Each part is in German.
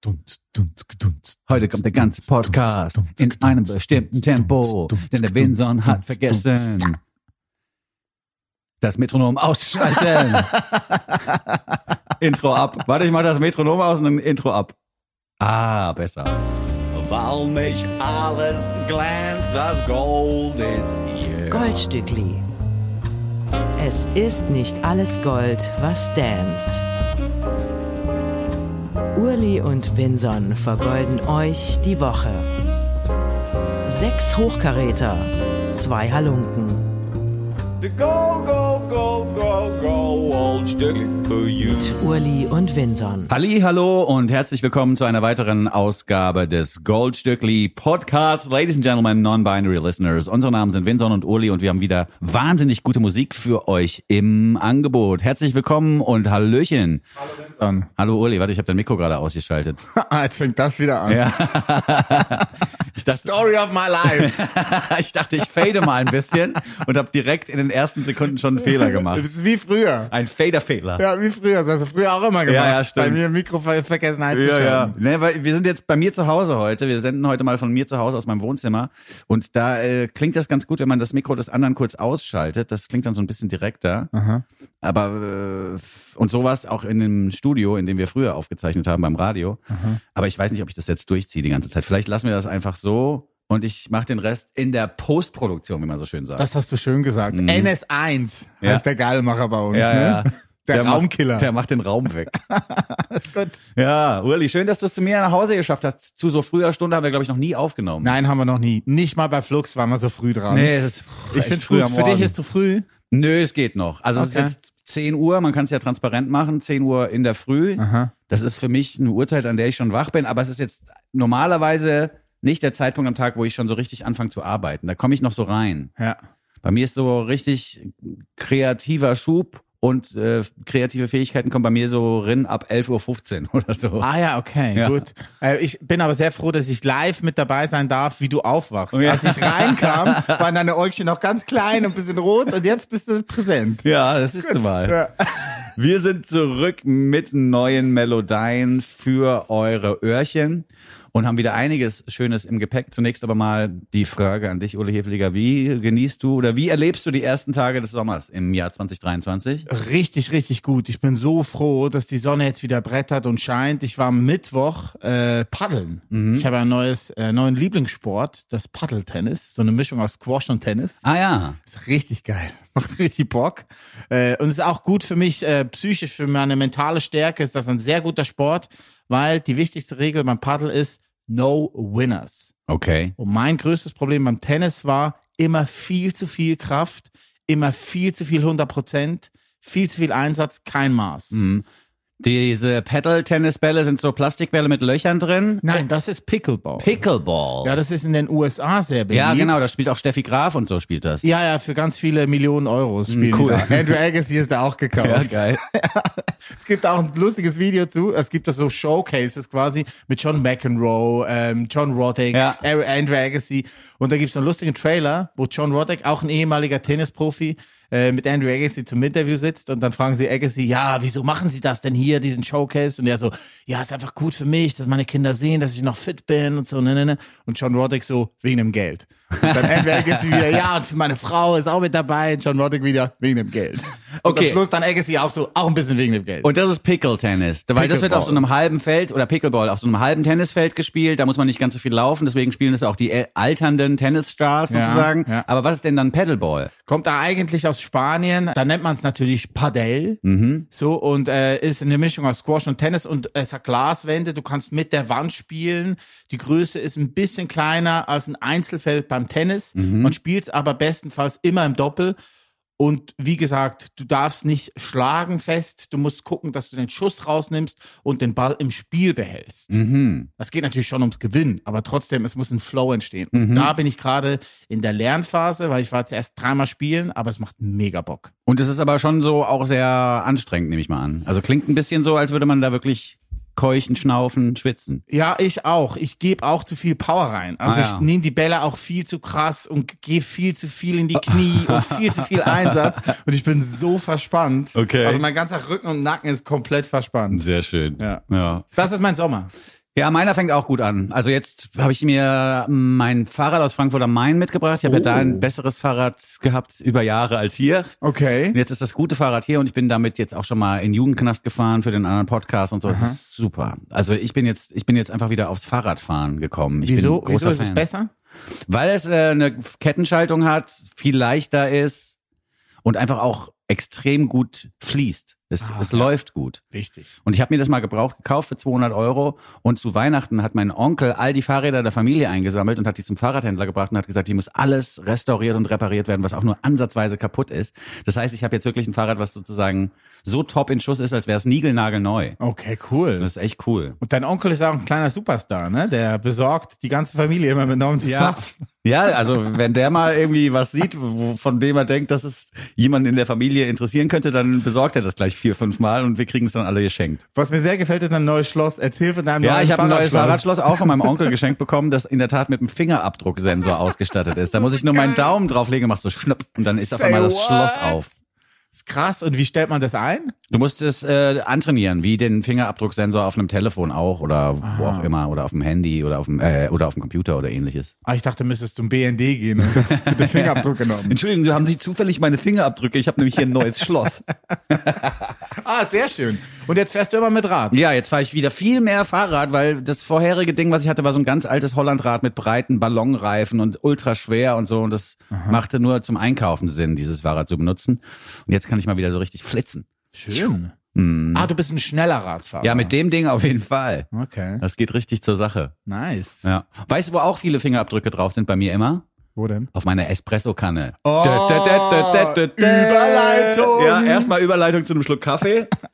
Dunst, dunst, gedunst. Heute kommt der ganze Podcast in einem bestimmten Tempo, denn der Winson hat vergessen, das Metronom auszuschalten. Intro ab. Warte, ich mach das Metronom aus und dann Intro ab. Ah, besser. Weil nicht alles glänzt, das Gold ist hier. Goldstückli. Es ist nicht alles Gold, was danst. Urli und Vinson vergolden euch die Woche. Sechs Hochkaräter, zwei Halunken. The go, go, go, go, go, old Stückli for you. Mit Urli und Vinson. Halli, hallo und herzlich willkommen zu einer weiteren Ausgabe des Goldstückli Podcasts. Ladies and Gentlemen, Non-Binary Listeners. Unsere Namen sind Vinson und Uli und wir haben wieder wahnsinnig gute Musik für euch im Angebot. Herzlich willkommen und Hallöchen. Dann. Hallo Uli, warte, ich habe dein Mikro gerade ausgeschaltet. Ah, jetzt fängt das wieder an. Ja. dachte, Story of my life. ich dachte, ich fade mal ein bisschen und habe direkt in den ersten Sekunden schon einen Fehler gemacht. Das ist wie früher. Ein Fader-Fehler. Ja, wie früher. Das hast du früher auch immer gemacht. Ja, ja, stimmt. Bei mir Mikro ver vergessen Ja, einzuschalten. ja. Ne, weil wir sind jetzt bei mir zu Hause heute. Wir senden heute mal von mir zu Hause aus meinem Wohnzimmer. Und da äh, klingt das ganz gut, wenn man das Mikro des anderen kurz ausschaltet. Das klingt dann so ein bisschen direkter. Aha. Aber äh, und so war es auch in dem Studio, in dem wir früher aufgezeichnet haben beim Radio. Aber ich weiß nicht, ob ich das jetzt durchziehe die ganze Zeit. Vielleicht lassen wir das einfach so und ich mache den Rest in der Postproduktion, wie man so schön sagt. Das hast du schön gesagt. NS1 Ja. heißt der Geilmacher bei uns. ja, ne? ja. Der, macht- Raumkiller. der macht den Raum weg. das ist gut. ja, Uli, schön, dass du es zu mir nach Hause geschafft hast. Zu so früher Stunde haben wir, glaube ich, noch nie aufgenommen. Nein, haben wir noch nie. Nicht mal bei Flux waren wir so früh dran. Nee, es ist ich find's früh Für dich ist zu früh. Nö, es geht noch. Also es Okay. ist jetzt 10 Uhr, man kann es ja transparent machen, 10 Uhr in der Früh. Aha. Das ist für mich eine Uhrzeit, an der ich schon wach bin, aber es ist jetzt normalerweise nicht der Zeitpunkt am Tag, wo ich schon so richtig anfange zu arbeiten. Da komme ich noch so rein. Ja. Bei mir ist so richtig kreativer Schub und äh, kreative Fähigkeiten kommen bei mir so rin ab 11.15 Uhr oder so. Ah ja, okay, Ja. gut. Äh, ich bin aber sehr froh, dass ich live mit dabei sein darf, wie du aufwachst. Oh ja. Als ich reinkam, waren deine Äugchen noch ganz klein und ein bisschen rot und jetzt bist du präsent. Ja, das ist mal. Ja. Wir sind zurück mit neuen Melodien für eure Öhrchen und haben wieder einiges Schönes im Gepäck. Zunächst aber mal die Frage an dich, Ole Hefliger. Wie genießt du oder wie erlebst du die ersten Tage des Sommers im Jahr 2023? Richtig, richtig gut. Ich bin so froh, dass die Sonne jetzt wieder brettert und scheint. Ich war am Mittwoch äh, paddeln. Mhm. Ich habe einen neues, äh, neuen Lieblingssport, das Paddeltennis. So eine Mischung aus Squash und Tennis. Ah ja, Ist richtig geil. Macht richtig Bock. Äh, und ist auch gut für mich, äh, psychisch, für meine mentale Stärke ist das ein sehr guter Sport, weil die wichtigste Regel beim Paddel ist No Winners. okay. Und mein größtes Problem beim Tennis war immer viel zu viel Kraft, immer viel zu viel 100 Prozent, viel zu viel Einsatz, kein Maß. Mhm. Diese Paddle-Tennisbälle sind so Plastikbälle mit Löchern drin. Nein, das ist Pickleball. Pickleball. ja, das ist in den USA sehr beliebt. ja, genau, da spielt auch Steffi Graf und so spielt das. Ja, ja, für ganz viele Millionen Euros spielen cool. die da. Andrew Agassi ist da auch gekauft. Ja, geil. Es gibt auch ein lustiges Video zu. Es gibt da so Showcases quasi mit John McEnroe, ähm, John Roddick, Ja. Andrew Agassi. Und da gibt's einen lustigen Trailer, wo John Roddick, auch ein ehemaliger Tennisprofi, äh, mit Andrew Agassi zum Interview sitzt und dann fragen sie Agassi, ja, wieso machen Sie das denn hier, diesen Showcase? Und er so, ja, ist einfach gut für mich, dass meine Kinder sehen, dass ich noch fit bin und so, ne, ne, ne. Und John Roddick so, wegen dem Geld. Und dann Andrew Agassi wieder, ja, und für meine Frau ist auch mit dabei. Und John Roddick wieder, wegen dem Geld. Und Okay. am Schluss dann Agassi auch so, auch ein bisschen wegen dem Geld. Und das ist Pickle-Tennis. Weil das wird Pickleball. auf so einem halben Feld oder Pickleball auf so einem halben Tennisfeld gespielt. Da muss man nicht ganz so viel laufen. Deswegen spielen das auch die alternden Tennisstars Ja, sozusagen. ja. Aber was ist denn dann Paddleball? Kommt da eigentlich aus Spanien. Da nennt man es natürlich Padel. Mhm. So und äh, ist eine Mischung aus Squash und Tennis und es hat Glaswände. Du kannst mit der Wand spielen. Die Größe ist ein bisschen kleiner als ein Einzelfeld beim Tennis. Mhm. Man spielt es aber bestenfalls immer im Doppel. Und wie gesagt, du darfst nicht schlagen fest. Du musst gucken, dass du den Schuss rausnimmst und den Ball im Spiel behältst. Mhm. Es geht natürlich schon ums Gewinnen, aber trotzdem, es muss ein Flow entstehen. Mhm. Und da bin ich gerade in der Lernphase, weil ich war zuerst dreimal spielen, aber es macht mega Bock. Und es ist aber schon so auch sehr anstrengend, nehme ich mal an. Also klingt ein bisschen so, als würde man da wirklich keuchen, schnaufen, schwitzen. Ja, ich auch. Ich gebe auch zu viel Power rein. Also Ah, ja. ich nehme die Bälle auch viel zu krass und gehe viel zu viel in die Knie und viel zu viel Einsatz. Und ich bin so verspannt. Okay. Also mein ganzer Rücken und Nacken ist komplett verspannt. Sehr schön. Ja. ja. Das ist mein Sommer. Ja, meiner fängt auch gut an. Also jetzt habe ich mir mein Fahrrad aus Frankfurt am Main mitgebracht. Ich habe ja da ein besseres Fahrrad gehabt über Jahre als hier. Okay. Und jetzt ist das gute Fahrrad hier und ich bin damit jetzt auch schon mal in Jugendknast gefahren für den anderen Podcast und so. Das ist super. Also ich bin jetzt, ich bin jetzt einfach wieder aufs Fahrradfahren gekommen. Ich Wieso, wieso ist es Fan. besser? Weil es äh, eine Kettenschaltung hat, viel leichter ist und einfach auch extrem gut fließt. Es, Ah, es ja. läuft gut. Wichtig. Und ich habe mir das mal gebraucht gekauft für 200 Euro und zu Weihnachten hat mein Onkel all die Fahrräder der Familie eingesammelt und hat die zum Fahrradhändler gebracht und hat gesagt, hier muss alles restauriert und repariert werden, was auch nur ansatzweise kaputt ist. Das heißt, ich habe jetzt wirklich ein Fahrrad, was sozusagen so top in Schuss ist, als wäre es niegelnagelneu. Okay, cool. Das ist echt cool. Und dein Onkel ist auch ein kleiner Superstar, ne? Der besorgt die ganze Familie immer mit neuem Ja. Stuff. Ja, also wenn der mal irgendwie was sieht, von dem er denkt, dass es jemanden in der Familie interessieren könnte, dann besorgt er das gleich vier, fünf Mal und wir kriegen es dann alle geschenkt. Was mir sehr gefällt, ist ein neues Schloss. Erzähl von deinem Ja, neuen ich habe ein neues Fahrradschloss. Auch von meinem Onkel geschenkt bekommen, das in der Tat mit einem Fingerabdrucksensor ausgestattet ist. Da muss ich nur meinen Daumen drauflegen, macht so schnupp und dann ist auf Say einmal das what? Schloss auf. Ist krass. Und wie stellt man das ein? Du musst es äh, antrainieren, wie den Fingerabdrucksensor auf einem Telefon auch oder wo Ah. auch immer oder auf dem Handy oder auf dem äh, oder auf dem Computer oder ähnliches. Ah, ich dachte, du müsstest zum BND gehen und mit dem Fingerabdruck genommen. Entschuldigung, haben Sie zufällig meine Fingerabdrücke? Ich habe nämlich hier ein neues Schloss. Ah, sehr schön. Und jetzt fährst du immer mit Rad. Ja, jetzt fahre ich wieder viel mehr Fahrrad, weil das vorherige Ding, was ich hatte, war so ein ganz altes Hollandrad mit breiten Ballonreifen und ultra schwer und so. Und das machte nur zum Einkaufen Sinn, dieses Fahrrad zu benutzen. Und jetzt kann ich mal wieder so richtig flitzen. Schön. Ah, du bist ein schneller Radfahrer. Ja, mit dem Ding auf jeden Fall. Okay. Das geht richtig zur Sache. Nice. Ja. Weißt du, wo auch viele Fingerabdrücke drauf sind bei mir immer? Wo denn? Auf meiner Espresso-Kanne. Oh, Überleitung. Ja, erstmal Überleitung zu einem Schluck Kaffee.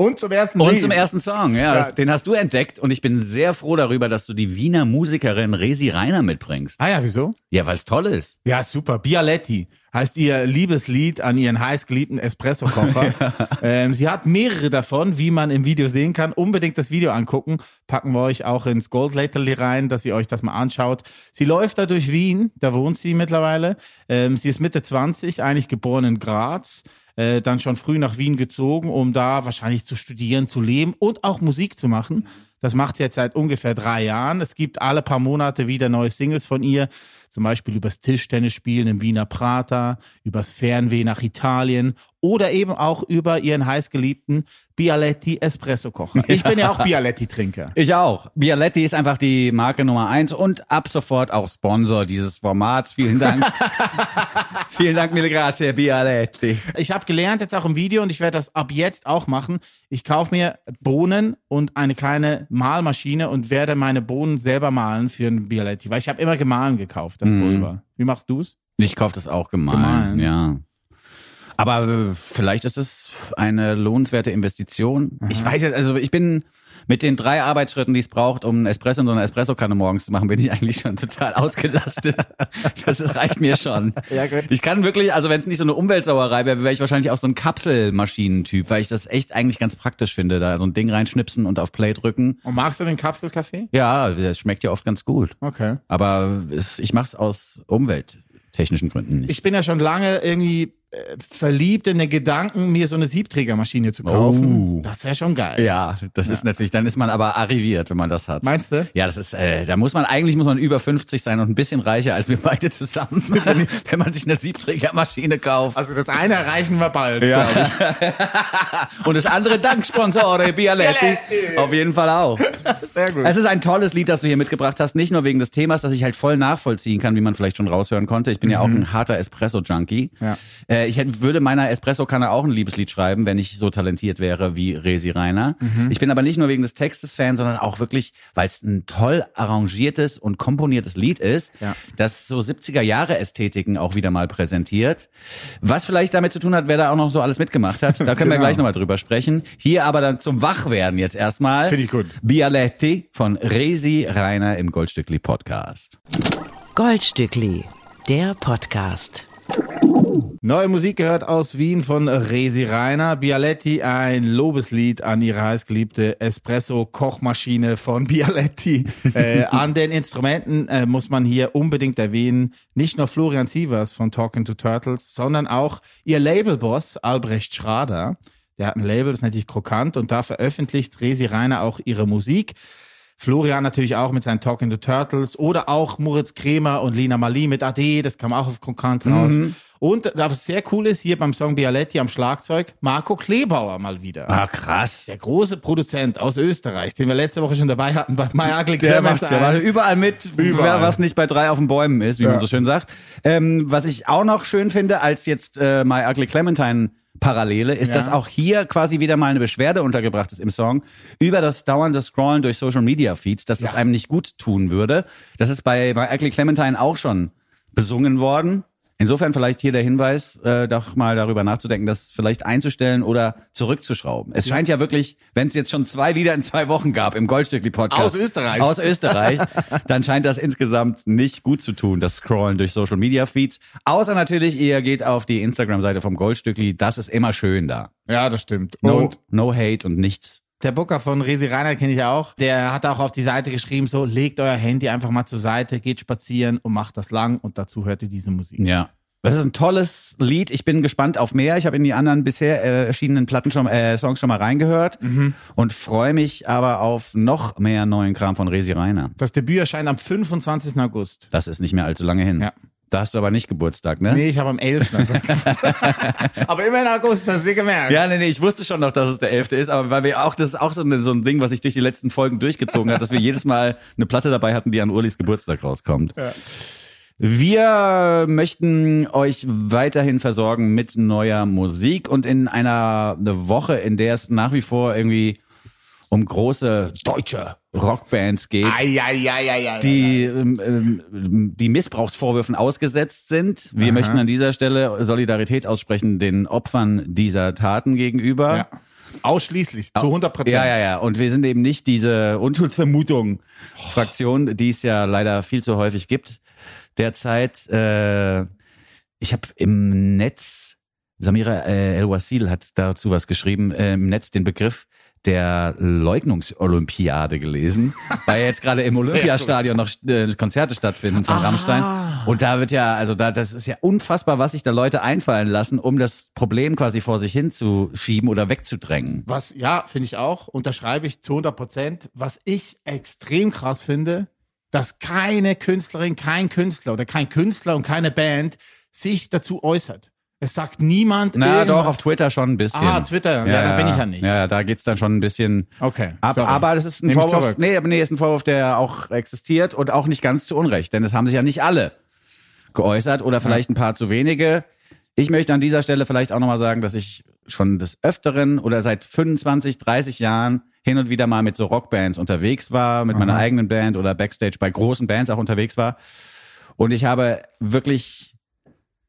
Und zum ersten Und Lied. zum ersten Song, ja, das, Ja. den hast du entdeckt und ich bin sehr froh darüber, dass du die Wiener Musikerin Resi Reiner mitbringst. Ah ja, wieso? Ja, weil es toll ist. Ja, super. Bialetti heißt ihr Liebeslied an ihren heißgeliebten Espresso-Kocher. ähm, sie hat mehrere davon, wie man im Video sehen kann. Unbedingt das Video angucken. Packen wir euch auch ins Goldlaterly rein, dass ihr euch das mal anschaut. Sie läuft da durch Wien, da wohnt sie mittlerweile. Ähm, sie ist Mitte 20, eigentlich geboren in Graz. Äh, dann schon früh nach Wien gezogen, um da wahrscheinlich zu studieren, zu leben und auch Musik zu machen. Das macht sie jetzt seit ungefähr drei Jahren. Es gibt alle paar Monate wieder neue Singles von ihr. Zum Beispiel übers Tischtennisspielen im Wiener Prater, übers Fernweh nach Italien oder eben auch über ihren heißgeliebten Bialetti Espresso Kocher. Ich bin ja auch Bialetti Trinker. Ich auch. Bialetti ist einfach die Marke Nummer eins und ab sofort auch Sponsor dieses Formats. Vielen Dank. Vielen Dank, mille grazie, Bialetti. Ich habe gelernt jetzt auch im Video und ich werde das ab jetzt auch machen. Ich kaufe mir Bohnen und eine kleine Mahlmaschine und werde meine Bohnen selber mahlen für ein Bialetti, weil ich habe immer gemahlen gekauft, das Pulver. Wie machst du's? Ich kaufe das auch gemahlen, Gemahlen. ja. Aber äh, vielleicht ist es eine lohnenswerte Investition. Ich weiß jetzt, also ich bin mit den drei Arbeitsschritten, die es braucht, um einen Espresso in so einer Espressokanne morgens zu machen, bin ich eigentlich schon total ausgelastet. Das reicht mir schon. Ja, gut. Ich kann wirklich, also wenn es nicht so eine Umweltsauerei wäre, wäre ich wahrscheinlich auch so ein Kapselmaschinentyp, weil ich das echt eigentlich ganz praktisch finde, da so ein Ding reinschnipsen und auf Play drücken. Und magst du den Kapselkaffee? Ja, das schmeckt ja oft ganz gut. Okay. Aber es, ich mache es aus umwelttechnischen Gründen nicht. Ich bin ja schon lange irgendwie verliebt in den Gedanken, mir so eine Siebträgermaschine zu kaufen. Oh. Das wäre schon geil. Ja, das ist natürlich, dann ist man aber arriviert, wenn man das hat. Meinst du? Ja, das ist, äh, da muss man, eigentlich muss man über 50 sein und ein bisschen reicher als wir beide zusammen, wenn man sich eine Siebträgermaschine kauft. Also das eine erreichen wir bald, Ja. glaube ich. Und das andere dank Sponsore Bialetti. Auf jeden Fall auch. Sehr gut. Es ist ein tolles Lied, das du hier mitgebracht hast. Nicht nur wegen des Themas, das ich halt voll nachvollziehen kann, wie man vielleicht schon raushören konnte. Ich bin ja auch ein harter Espresso-Junkie. Ja. Äh, ich hätte, würde meiner Espresso-Kanne auch ein Liebeslied schreiben, wenn ich so talentiert wäre wie Resi Reiner. Ich bin aber nicht nur wegen des Textes Fan, sondern auch wirklich, weil es ein toll arrangiertes und komponiertes Lied ist, Ja. das so 70er Jahre Ästhetiken auch wieder mal präsentiert. Was vielleicht damit zu tun hat, wer da auch noch so alles mitgemacht hat. Da können wir Genau. gleich nochmal drüber sprechen. Hier aber dann zum Wachwerden jetzt erstmal. Finde ich gut. Bialetti von Resi Reiner im Goldstückli Podcast. Goldstückli, der Podcast. Neue Musik gehört aus Wien von Resi Reiner. Bialetti, ein Lobeslied an ihre heißgeliebte Espresso-Kochmaschine von Bialetti. äh, an den Instrumenten äh, muss man hier unbedingt erwähnen, nicht nur Florian Sievers von Talking to Turtles, sondern auch ihr Labelboss Albrecht Schrader. Der hat ein Label, das nennt sich Krokant und da veröffentlicht Resi Reiner auch ihre Musik. Florian natürlich auch mit seinen Talking to Turtles oder auch Moritz Kremer und Lina Mali mit AD, das kam auch auf Krokant raus. Und was sehr cool ist, hier beim Song Bialetti am Schlagzeug, Marco Klebauer mal wieder. Ah, krass. Der große Produzent aus Österreich, den wir letzte Woche schon dabei hatten bei My Ugly Der macht Clementine. ja überall mit, Überall. was nicht bei drei auf den Bäumen ist, wie man so schön sagt. Ähm, was ich auch noch schön finde, als jetzt äh, My Ugly Clementine Parallele, ist, Ja. dass auch hier quasi wieder mal eine Beschwerde untergebracht ist im Song über das dauernde Scrollen durch Social Media Feeds, dass es Ja. einem nicht gut tun würde. Das ist bei My Ugly Clementine auch schon besungen worden. Insofern vielleicht hier der Hinweis, äh, doch mal darüber nachzudenken, das vielleicht einzustellen oder zurückzuschrauben. Es scheint ja wirklich, wenn es jetzt schon zwei Lieder in zwei Wochen gab im Goldstückli-Podcast. Aus Österreich. Aus Österreich. dann scheint das insgesamt nicht gut zu tun, das Scrollen durch Social Media Feeds. Außer natürlich, ihr geht auf die Instagram-Seite vom Goldstückli. Das ist immer schön da. Ja, das stimmt. No, Und no hate und nichts. Der Booker von Resi Reiner kenne ich auch. Der hat auch auf die Seite geschrieben, so legt euer Handy einfach mal zur Seite, geht spazieren und macht das lang und dazu hört ihr diese Musik. Ja. Das ist ein tolles Lied. Ich bin gespannt auf mehr. Ich habe in die anderen bisher äh, erschienenen Platten schon, äh, Songs schon mal reingehört und freue mich aber auf noch mehr neuen Kram von Resi Reiner. Das Debüt erscheint am 25. August. Das ist nicht mehr allzu lange hin. Ja. Da hast du aber nicht Geburtstag, ne? Nee, ich habe am 11. August gemacht. Aber immer in August, hast du gemerkt. Ja, nee, nee, ich wusste schon noch, dass es der 11. ist, aber weil wir auch, das ist auch so, eine, so ein Ding, was sich durch die letzten Folgen durchgezogen hat, dass wir jedes Mal eine Platte dabei hatten, die an Urlis Geburtstag rauskommt. Wir möchten euch weiterhin versorgen mit neuer Musik und in einer eine Woche, in der es nach wie vor irgendwie um große deutsche Rockbands geht Ai, ai, ai, die, ähm, ähm, die Missbrauchsvorwürfen ausgesetzt sind. Wir möchten an dieser Stelle Solidarität aussprechen den Opfern dieser Taten gegenüber. Ja. Ausschließlich, zu 100 Prozent. Ja, ja, ja. Und wir sind eben nicht diese Unschuldsvermutung-Fraktion, die es ja leider viel zu häufig gibt derzeit. Äh, ich habe im Netz, Samira äh, El-Wasil hat dazu was geschrieben, äh, im Netz den Begriff der Leugnungsolympiade gelesen, weil jetzt gerade im Olympiastadion noch äh, Konzerte stattfinden von Rammstein. Und da wird ja, also da, das ist ja unfassbar, was sich da Leute einfallen lassen, um das Problem quasi vor sich hinzuschieben oder wegzudrängen. Was, ja, finde ich auch, unterschreibe ich zu 100 Prozent. Was ich extrem krass finde, dass keine Künstlerin, kein Künstler oder kein Künstler und keine Band sich dazu äußert. Es sagt niemand Na irgendwas. doch, auf Twitter schon ein bisschen. Ah, Twitter. Ja, da bin ich ja nicht. Ja, da geht's dann schon ein bisschen Okay, ab. sorry. Aber das ist ein Nehm Vorwurf. Nee, aber nee, ist ein Vorwurf, der auch existiert und auch nicht ganz zu Unrecht. Denn es haben sich ja nicht alle geäußert oder vielleicht ein paar zu wenige. Ich möchte an dieser Stelle vielleicht auch nochmal sagen, dass ich schon des Öfteren oder seit 25, 30 Jahren hin und wieder mal mit so Rockbands unterwegs war, mit meiner eigenen Band oder Backstage bei großen Bands auch unterwegs war. Und ich habe wirklich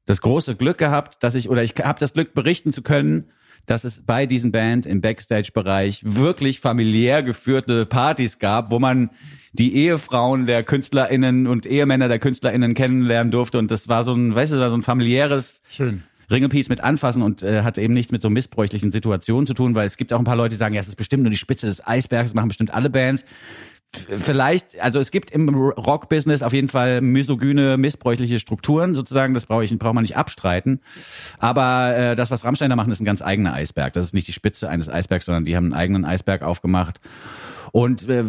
das große Glück gehabt, dass ich, oder ich habe das Glück berichten zu können, dass es bei diesen Band im Backstage-Bereich wirklich familiär geführte Partys gab, wo man die Ehefrauen der KünstlerInnen und Ehemänner der KünstlerInnen kennenlernen durfte. Und das war so ein, weißt du, war so ein familiäres Schön. Ringelpiece mit anfassen und äh, hat eben nichts mit so missbräuchlichen Situationen zu tun, weil es gibt auch ein paar Leute, die sagen, ja, es ist bestimmt nur die Spitze des Eisbergs, das machen bestimmt alle Bands. Vielleicht, also es gibt im Rock-Business auf jeden Fall misogyne, missbräuchliche Strukturen sozusagen, das brauche ich, braucht man nicht abstreiten. Aber äh, das, was Rammstein da machen, ist ein ganz eigener Eisberg. Das ist nicht die Spitze eines Eisbergs, sondern die haben einen eigenen Eisberg aufgemacht. Und äh,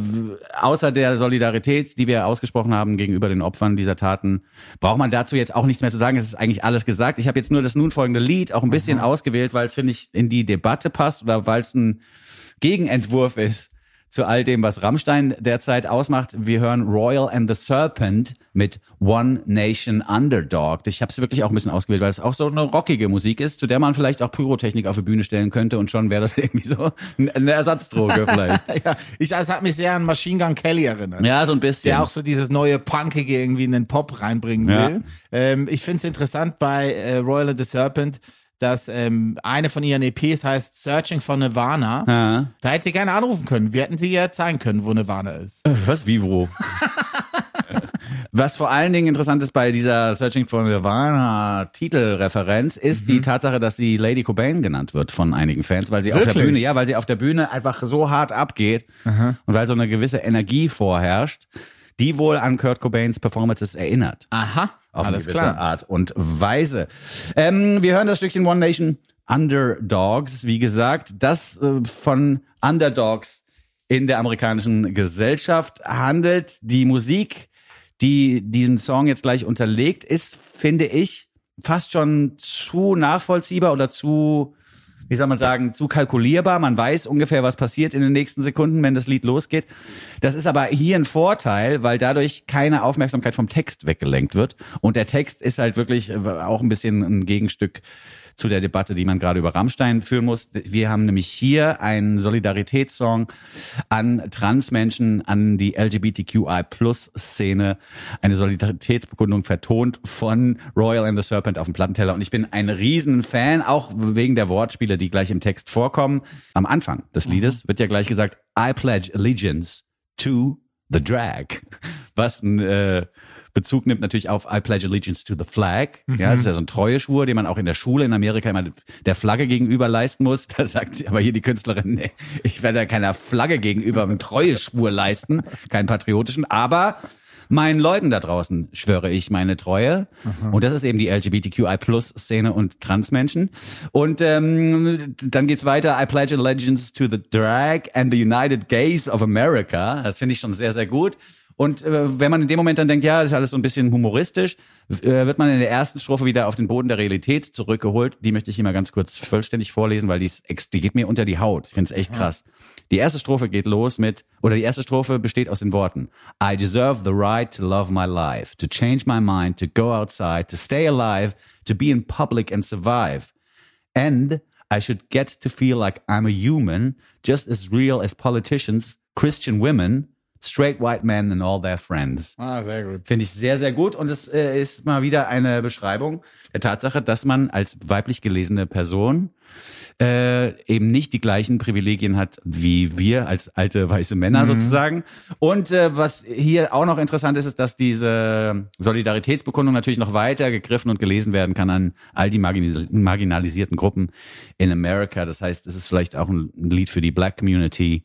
außer der Solidarität, die wir ausgesprochen haben gegenüber den Opfern dieser Taten, braucht man dazu jetzt auch nichts mehr zu sagen. Es ist eigentlich alles gesagt. Ich habe jetzt nur das nun folgende Lied auch ein bisschen ausgewählt, weil es, finde ich, in die Debatte passt oder weil es ein Gegenentwurf ist zu all dem, was Rammstein derzeit ausmacht. Wir hören Royal and the Serpent mit One Nation Underdog. Ich habe es wirklich auch ein bisschen ausgewählt, weil es auch so eine rockige Musik ist, zu der man vielleicht auch Pyrotechnik auf die Bühne stellen könnte und schon wäre das irgendwie so eine Ersatzdroge vielleicht. Ja, ich, das hat mich sehr an Machine Gun Kelly erinnert. Ja, so ein bisschen. Der auch so dieses neue Punkige irgendwie in den Pop reinbringen Ja. will. Ähm, ich finde es interessant bei äh, Royal and the Serpent, dass ähm, eine von ihren EPs heißt Searching for Nirvana. Ja. Da hätte sie gerne anrufen können. Wir hätten sie ja zeigen können, wo Nirvana ist. Was, wie, wo? Was vor allen Dingen interessant ist bei dieser Searching for Nirvana Titelreferenz ist die Tatsache, dass sie Lady Cobain genannt wird von einigen Fans, weil sie auf der Wirklich? Bühne, ja, weil sie auf der Bühne einfach so hart abgeht und weil so eine gewisse Energie vorherrscht, die wohl an Kurt Cobains Performances erinnert. Aha, Auf alles eine gewisse klar. Art und Weise. Ähm, wir hören das Stückchen One Nation Underdogs, wie gesagt, das äh, von Underdogs in der amerikanischen Gesellschaft handelt. Die Musik, die diesen Song jetzt gleich unterlegt, ist, finde ich, fast schon zu nachvollziehbar oder zu, wie soll man sagen, zu kalkulierbar. Man weiß ungefähr, was passiert in den nächsten Sekunden, wenn das Lied losgeht. Das ist aber hier ein Vorteil, weil dadurch keine Aufmerksamkeit vom Text weggelenkt wird. Und der Text ist halt wirklich äh, auch ein bisschen ein Gegenstück zu der Debatte, die man gerade über Rammstein führen muss. Wir haben nämlich hier einen Solidaritätssong an Transmenschen, an die LGBTQI-Plus-Szene, eine Solidaritätsbekundung vertont von Royal and the Serpent auf dem Plattenteller. Und ich bin ein Riesenfan, auch wegen der Wortspiele, die gleich im Text vorkommen. Am Anfang des Liedes wird ja gleich gesagt, I pledge allegiance to the drag. Was ein äh, Bezug nimmt natürlich auf I pledge allegiance to the flag. Ja, das ist ja so ein Treueschwur, den man auch in der Schule in Amerika immer der Flagge gegenüber leisten muss. Da sagt sie aber hier die Künstlerin, nee, ich werde keiner Flagge gegenüber einen Treueschwur leisten, keinen patriotischen, aber meinen Leuten da draußen schwöre ich meine Treue. Und das ist eben die LGBTQI-Plus-Szene und Transmenschen. Und ähm, dann geht's weiter. I pledge allegiance to the drag and the United Gays of America. Das finde ich schon sehr, sehr gut. Und äh, wenn man in dem Moment dann denkt, ja, das ist alles so ein bisschen humoristisch, äh, wird man in der ersten Strophe wieder auf den Boden der Realität zurückgeholt. Die möchte ich hier mal ganz kurz vollständig vorlesen, weil die, ist, die geht mir unter die Haut. Ich finde es echt krass. Die erste Strophe geht los mit, oder die erste Strophe besteht aus den Worten I deserve the right to love my life, to change my mind, to go outside, to stay alive, to be in public and survive. And I should get to feel like I'm a human, just as real as politicians, Christian women, straight white men and all their friends. Ah, sehr gut. Finde ich sehr, sehr gut. Und es äh, ist mal wieder eine Beschreibung der Tatsache, dass man als weiblich gelesene Person äh, eben nicht die gleichen Privilegien hat wie wir als alte weiße Männer sozusagen. Und äh, was hier auch noch interessant ist, ist, dass diese Solidaritätsbekundung natürlich noch weiter gegriffen und gelesen werden kann an all die marginalis- marginalisierten Gruppen in Amerika. Das heißt, es ist vielleicht auch ein Lied für die Black Community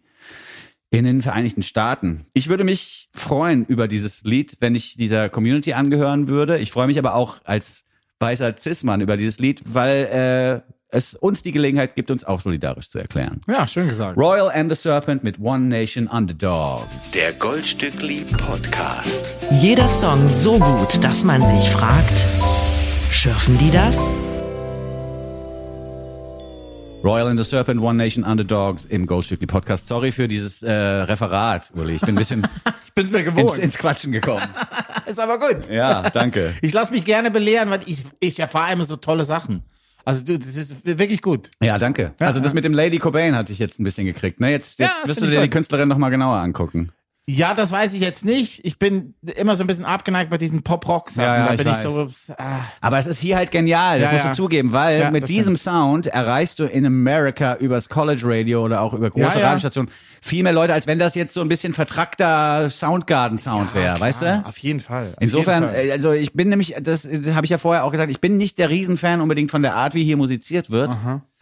in den Vereinigten Staaten. Ich würde mich freuen über dieses Lied, wenn ich dieser Community angehören würde. Ich freue mich aber auch als weißer Cis-Mann über dieses Lied, weil äh, es uns die Gelegenheit gibt, uns auch solidarisch zu erklären. Ja, schön gesagt. Royal and the Serpent mit One Nation Underdogs. Der Goldstückli Podcast. Jeder Song so gut, dass man sich fragt, schürfen die das? Royal and the Serpent, One Nation Underdogs im Goldstückli Podcast. Sorry für dieses äh, Referat, Uli. Ich bin ein bisschen Ich bin's mir gewohnt. ins, ins Quatschen gekommen. ist aber gut. Ja, danke. Ich lasse mich gerne belehren, weil ich, ich erfahre immer so tolle Sachen. Also du, das ist wirklich gut. Ja, danke. Also das mit dem Lady Cobain hatte ich jetzt ein bisschen gekriegt. Ne, jetzt Ja, jetzt das wirst du dir die. Künstlerin noch mal genauer angucken. Ja, das weiß ich jetzt nicht. Ich bin immer so ein bisschen abgeneigt bei diesen Pop-Rock-Sachen. Ja, ja, da ich bin ich, so. Ah, Aber es ist hier halt genial, das Ja, musst du zugeben, weil mit das diesem Sound erreichst du in Amerika übers College Radio oder auch über große. Radiostationen viel mehr Leute, als wenn das jetzt so ein bisschen vertrackter Soundgarden-Sound wäre, weißt du? Auf jeden Fall. Auf Insofern, jeden Fall. äh, also ich bin nämlich, das äh, habe ich ja vorher auch gesagt, ich bin nicht der Riesenfan unbedingt von der Art, wie hier musiziert wird.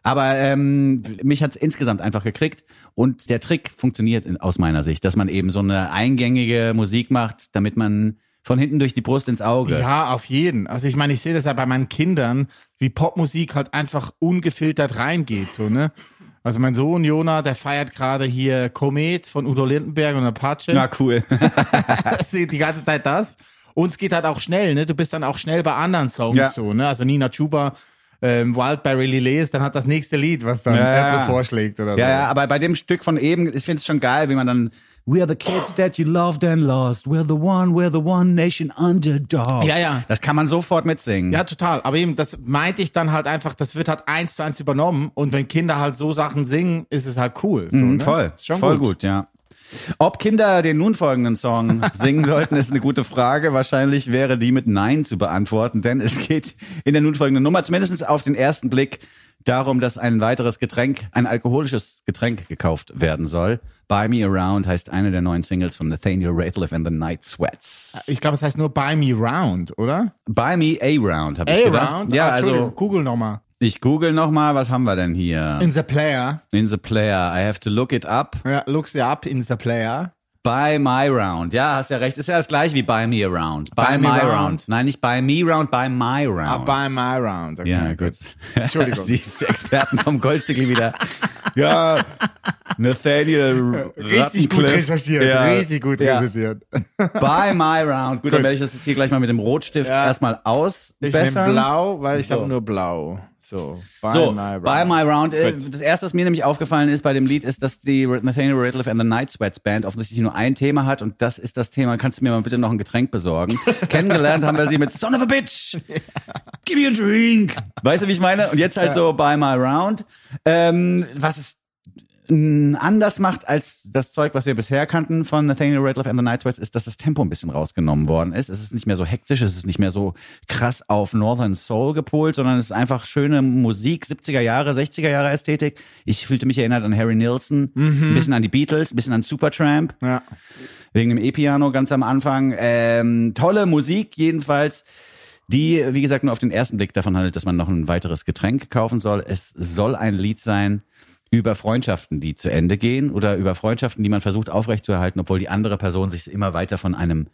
Aber ähm, mich hat's insgesamt einfach gekriegt. Und der Trick funktioniert in, aus meiner Sicht, dass man eben so eine eingängige Musik macht, damit man von hinten durch die Brust ins Auge. Ja, auf jeden. Also ich meine, ich sehe das ja bei meinen Kindern, wie Popmusik halt einfach ungefiltert reingeht, so, ne? Also mein Sohn Jona, der feiert gerade hier Komet von Udo Lindenberg und Apache. Na cool. sieht die ganze Zeit das. Und es geht halt auch schnell, ne? Du bist dann auch schnell bei anderen Songs Ja. so, ne? Also Nina Chuba, ähm, Wildberry Lilies, dann hat das nächste Lied, was dann Ja, Apple vorschlägt oder so. Ja, ja, aber bei dem Stück von eben, ich finde es schon geil, wie man dann We are the kids that you loved and lost. We're the one, we're the one nation underdog. Ja, ja. Das kann man sofort mitsingen. Ja, total. Aber eben, das meinte ich dann halt einfach, das wird halt eins zu eins übernommen. Und wenn Kinder halt so Sachen singen, ist es halt cool. So, Mhm, ne? voll. Ist schon voll gut. ja. Ob Kinder den nun folgenden Song singen sollten, ist eine gute Frage. Wahrscheinlich wäre die mit Nein zu beantworten, denn es geht in der nun folgenden Nummer zumindest auf den ersten Blick darum, dass ein weiteres Getränk, ein alkoholisches Getränk gekauft werden soll. Buy Me Around heißt eine der neuen Singles von Nathaniel Rateliff and the Night Sweats. Ich glaube, es heißt nur Buy Me Round, oder? Buy Me A-Round, habe ich gedacht. A-Round? Ja, ah, also Google nochmal. Ich google noch mal, was haben wir denn hier? In the Player. In the player, I have to look it up. Ja, look sie up in the Player. By My Round. Ja, hast ja recht. Ist ja das gleiche wie By Me Around. By, By Me My Round. round. Nein, nicht By Me Round, By My Round. Ah, by my round. Okay, Ja, gut. Entschuldigung. Die Experten vom Goldstückli wieder. Ja, Nathaniel Richtig gut recherchiert. Ja. Richtig gut Ja. recherchiert. By My Round. Gut, dann Gut. werde ich das jetzt hier gleich mal mit dem Rotstift Ja. erstmal Ich nehme ausbessern. blau, weil ich So. habe nur blau. So, by So, my By My Round. Äh, Gut. Das erste, was mir nämlich aufgefallen ist bei dem Lied, ist, dass die Nathaniel Rateliff and the Night Sweats Band offensichtlich nur ein Thema hat und das ist das Thema. Kannst du mir mal bitte noch ein Getränk besorgen? Kennengelernt haben wir sie mit Son of a Bitch. Give me a drink. Weißt du, wie ich meine? Und jetzt halt so By My Round. Ähm, was mh, anders macht als das Zeug, was wir bisher kannten von Nathaniel Rateliff and the Night Sweats, ist, dass das Tempo ein bisschen rausgenommen worden ist. Es ist nicht mehr so hektisch, es ist nicht mehr so krass auf Northern Soul gepolt, sondern es ist einfach schöne Musik, 70er Jahre, 60er Jahre Ästhetik. Ich fühlte mich erinnert an Harry Nilsson, ein bisschen an die Beatles, ein bisschen an Supertramp Ja. wegen dem E-Piano ganz am Anfang. Ähm, tolle Musik jedenfalls, die, wie gesagt, nur auf den ersten Blick davon handelt, dass man noch ein weiteres Getränk kaufen soll. Es soll ein Lied sein über Freundschaften, die zu Ende gehen oder über Freundschaften, die man versucht aufrechtzuerhalten, obwohl die andere Person sich immer weiter von einem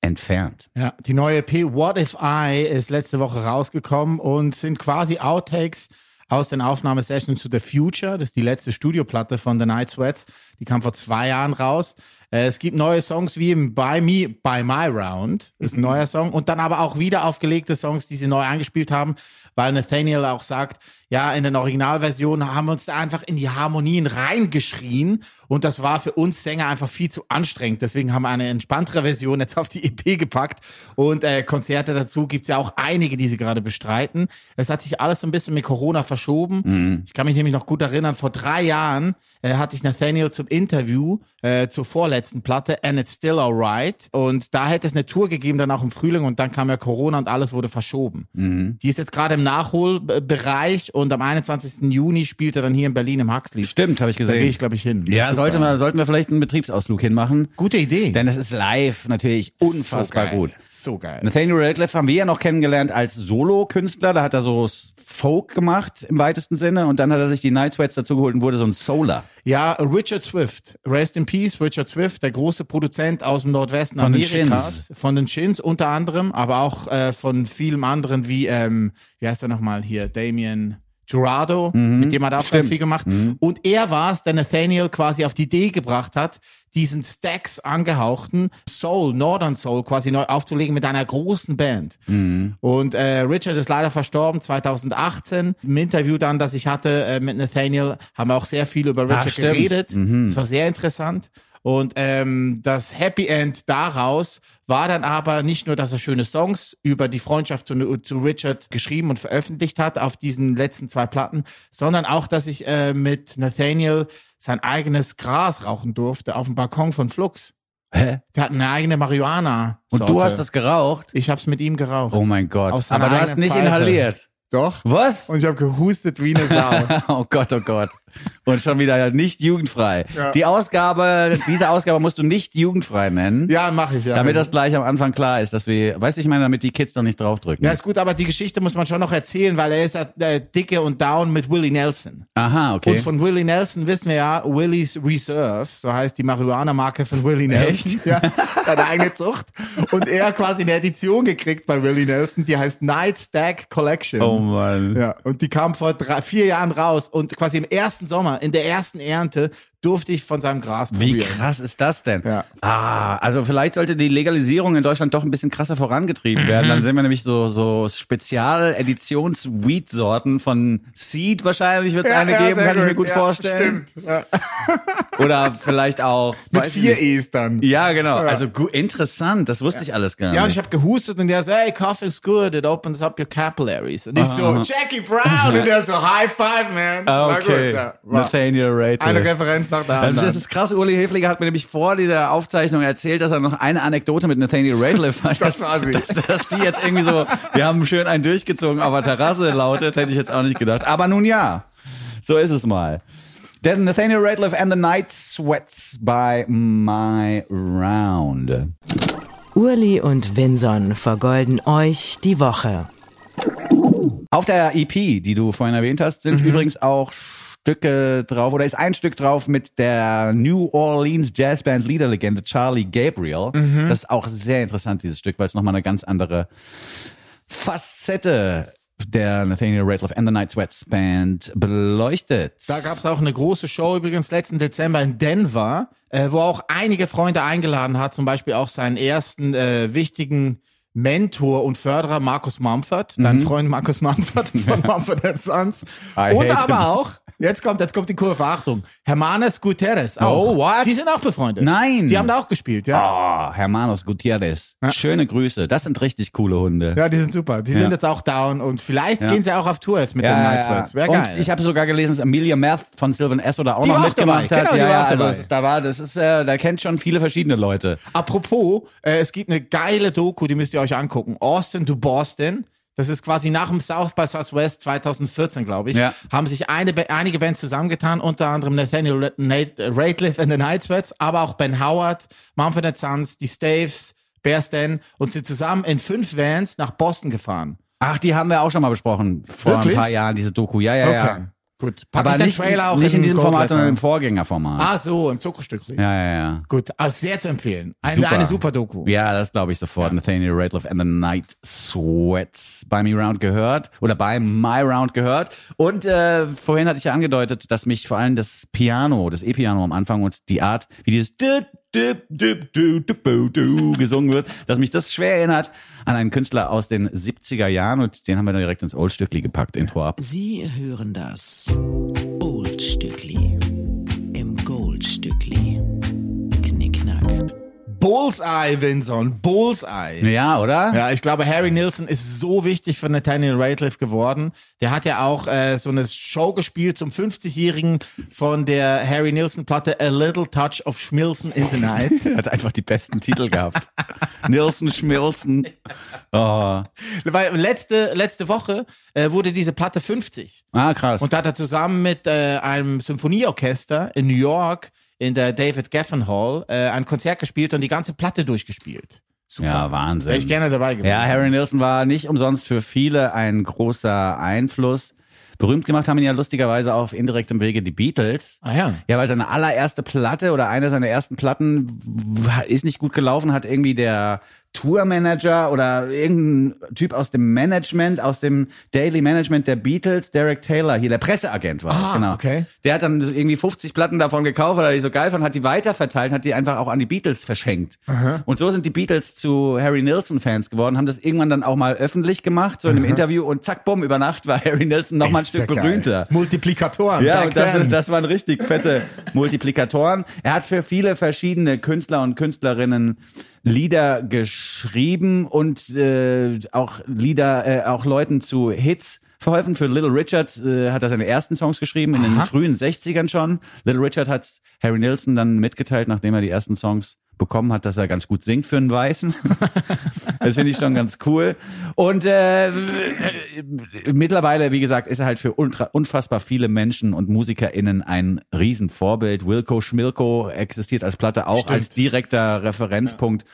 entfernt. Ja, die neue EP What If I ist letzte Woche rausgekommen und sind quasi Outtakes aus den Aufnahmesessions to the Future. Das ist die letzte Studioplatte von The Night Sweats. Die kam vor zwei Jahren raus. Äh, Es gibt neue Songs wie im By Me, By My Round. Das ist ein neuer Song. Und dann aber auch wieder aufgelegte Songs, die sie neu eingespielt haben, weil Nathaniel auch sagt, ja, in den Originalversionen haben wir uns da einfach in die Harmonien reingeschrien und das war für uns Sänger einfach viel zu anstrengend. Deswegen haben wir eine entspanntere Version jetzt auf die EP gepackt und äh, Konzerte dazu gibt's ja auch einige, die sie gerade bestreiten. Es hat sich alles so ein bisschen mit Corona verschoben. Ich kann mich nämlich noch gut erinnern, vor drei Jahren äh, hatte ich Nathaniel zum Interview äh, zur vorletzten Platte And It's Still Alright und da hätte es eine Tour gegeben, dann auch im Frühling und dann kam ja Corona und alles wurde verschoben. Die ist jetzt gerade im Nachholbereich und am 21. Juni spielt er dann hier in Berlin im Huxley. Stimmt, habe ich Da gesehen. gehe ich, glaube ich, hin. ja, sollte man, sollten wir vielleicht einen Betriebsausflug hinmachen. Gute Idee. Denn es ist live natürlich unfassbar so gut. So geil. Nathaniel Radcliffe haben wir ja noch kennengelernt als Solo-Künstler. Da hat er so Folk gemacht im weitesten Sinne und dann hat er sich die Night Sweats dazu geholt und wurde so ein Solar. Ja, Richard Swift. Rest in Peace, Richard Swift, der große Produzent aus dem Nordwesten Von den Amerikas. Shins. Von den Shins unter anderem, aber auch äh, von vielen anderen wie, ähm, wie heißt er nochmal hier, Damien Jurado, mit dem hat er auch ganz Mhm. Mhm. viel gemacht. Und er war es, der Nathaniel quasi auf die Idee gebracht hat, diesen Stacks angehauchten Soul, Northern Soul quasi neu aufzulegen mit einer großen Band. Mhm. Und äh, Richard ist leider verstorben 2018. Im Interview dann, das ich hatte äh, mit Nathaniel, haben wir auch sehr viel über Richard Ah, geredet. Das war sehr interessant. Und ähm, das Happy End daraus war dann aber nicht nur, dass er schöne Songs über die Freundschaft zu, zu Richard geschrieben und veröffentlicht hat auf diesen letzten zwei Platten, sondern auch, dass ich äh, mit Nathaniel sein eigenes Gras rauchen durfte auf dem Balkon von Flux. Hä? Der hat eine eigene Marihuana. Und du hast das geraucht? Ich hab's mit ihm geraucht. Oh mein Gott. Aber du hast nicht Pfeife. inhaliert. Doch. Was? Und ich habe gehustet wie eine Sau. Oh Gott, oh Gott. Und schon wieder nicht jugendfrei. Ja. Die Ausgabe, diese Ausgabe musst du nicht jugendfrei nennen. ja, mache ich ja. Damit das gleich am Anfang klar ist, dass wir, weißt du, ich meine, damit die Kids noch nicht draufdrücken. ja, ist gut, aber die Geschichte muss man schon noch erzählen, weil er ist äh, dicke und down mit Willie Nelson. Aha, okay. Und von Willie Nelson wissen wir ja, Willie's Reserve, so heißt die Marihuana-Marke von Willie Nelson. Echt? Ja, seine eigene Zucht. Und er hat quasi eine Edition gekriegt bei Willie Nelson, die heißt Night Stack Collection. oh Mann. Ja, und die kam vor drei, vier Jahren raus und quasi im ersten Sommer, in der ersten Ernte, durfte ich von seinem Gras Wie probieren. krass ist das denn? Ja. Ah, also vielleicht sollte die Legalisierung in Deutschland doch ein bisschen krasser vorangetrieben werden. Mhm. Dann sehen wir nämlich so, so Spezial-Editions-Weed-Sorten von Seed wahrscheinlich wird es eine geben, sehr kann ich mir gut Ja, vorstellen. Stimmt. Ja. Oder vielleicht auch. Mit vier nicht. E's dann. Ja, genau. Also interessant, das wusste ich alles gar Ja, und nicht. ich habe gehustet und der so, hey, coffee's good, it opens up your capillaries. Und ich so, Jackie Brown. Und der so, high five, man. Ah, War okay. gut, ja. War Nathaniel Rateliff. Eine Referenz nach der anderen. das ist krass. Uli Hefliger hat mir nämlich vor dieser Aufzeichnung erzählt, dass er noch eine Anekdote mit Nathaniel Rateliff hat. Das war sie. Dass, dass die jetzt irgendwie so, wir haben schön einen durchgezogen auf der Terrasse lautet, hätte ich jetzt auch nicht gedacht. Aber nun ja, so ist es mal. Denn Nathaniel Rateliff and the Night Sweats by My Round. Urli und Vinson vergolden euch die Woche. Auf der EP, die du vorhin erwähnt hast, Mhm. sind übrigens auch Stücke drauf oder ist ein Stück drauf mit der New Orleans Jazzband Leaderlegende Charlie Gabriel. Das ist auch sehr interessant, dieses Stück, weil es nochmal eine ganz andere Facette der Nathaniel Rateliff and the Night Sweats Band beleuchtet. Da gab es auch eine große Show übrigens letzten Dezember in Denver, äh, wo auch einige Freunde eingeladen hat, zum Beispiel auch seinen ersten äh, wichtigen Mentor und Förderer Markus Mumford, dein Freund Markus Mumford von Mumford Sons. I Und aber him. auch, jetzt kommt, jetzt kommt die Kurve, Achtung, Hermanes Guterres auch. Oh, what? Die sind auch befreundet. Nein. Die haben da auch gespielt, ja. Ah, Hermanos Gutierrez. Schöne Grüße. Das sind richtig coole Hunde. Ja, die sind super. Die Ja. sind jetzt auch down und vielleicht Ja. gehen sie auch auf Tour jetzt mit den Night Sweats. Wäre geil. Und ich habe sogar gelesen, dass Amelia Math von Sylvan S. oder auch Die noch mitgemacht dabei. hat. Genau, die ja, ja, also es, da war, das ist, äh, da kennt schon viele verschiedene Leute. Apropos, äh, es gibt eine geile Doku, die müsst ihr euch angucken. Austin to Boston. Das ist quasi nach dem South by Southwest 2014, glaube ich. Ja. Haben sich eine, einige Bands zusammengetan, unter anderem Nathaniel Nate, Rateliff and the Night Sweats, aber auch Ben Howard, Mumford Sons, die Staves, Bear Stan und sind zusammen in fünf Vans nach Boston gefahren. Ach, die haben wir auch schon mal besprochen vor Wirklich? ein paar Jahren, diese Doku. Ja, ja, ja. Gut. Pack Aber ich den nicht, Trailer auch nicht in den diesem Format, sondern im Vorgängerformat. Ah, so, im Zuckerstückli. Ja, ja, ja. Gut, also sehr zu empfehlen. Eine Super. eine super Doku. Ja, das glaube ich sofort. Nathaniel Rateliff and the Night Sweats bei Me Round gehört oder bei My Round gehört. Und äh, vorhin hatte ich ja angedeutet, dass mich vor allem das Piano, das E-Piano am Anfang und die Art, wie dieses du, du, du, du, du, du gesungen wird, dass mich das schwer erinnert an einen Künstler aus den 70er Jahren und den haben wir dann direkt ins Oldstückli gepackt, Intro ab. Sie hören das Oldstückli Bullseye, Vinson, Bullseye. Ja, oder? Ja, ich glaube, Harry Nilsson ist so wichtig für Nathaniel Rateliff geworden. Der hat ja auch äh, so eine Show gespielt zum 50-Jährigen von der Harry Nilsson-Platte A Little Touch of Schmilson in the Night. Er hat einfach die besten Titel gehabt. Nilsen, Schmilsen. Oh. Weil letzte, letzte Woche äh, wurde diese Platte 50. Ah, krass. Und da hat er zusammen mit äh, einem Symphonieorchester in New York in der David Geffen Hall äh, ein Konzert gespielt und die ganze Platte durchgespielt. Super. Ja, Wahnsinn. Wäre ich gerne dabei gewesen. Ja, Harry Nilsson war nicht umsonst für viele ein großer Einfluss. Berühmt gemacht haben ihn ja lustigerweise auf indirektem Wege die Beatles. Ah ja. Ja, weil seine allererste Platte oder eine seiner ersten Platten ist nicht gut gelaufen, hat irgendwie der Tourmanager oder irgendein Typ aus dem Management, aus dem Daily Management der Beatles, Derek Taylor, hier der Presseagent war das, Ah, genau. okay. Der hat dann irgendwie 50 Platten davon gekauft, weil er die so geil fand, hat die weiterverteilt, hat die einfach auch an die Beatles verschenkt. Und so sind die Beatles zu Harry Nilsson-Fans geworden, haben das irgendwann dann auch mal öffentlich gemacht, so in einem Interview und zack, bumm, über Nacht war Harry Nilsson noch mal ein Stück berühmter. Multiplikatoren. Ja, und das, das waren richtig fette Multiplikatoren. Er hat für viele verschiedene Künstler und Künstlerinnen Lieder geschrieben und äh, auch Lieder, äh, auch Leuten zu Hits verholfen. Für Little Richard äh, hat er seine ersten Songs geschrieben, in den frühen 60ern schon. Little Richard hat Harry Nilsson dann mitgeteilt, nachdem er die ersten Songs bekommen hat, dass er ganz gut singt für einen Weißen. das finde ich schon ganz cool. Und äh, mittlerweile, wie gesagt, ist er halt für ultra, unfassbar viele Menschen und MusikerInnen ein Riesenvorbild. Wilco Schmilko existiert als Platte auch Stimmt. als direkter Referenzpunkt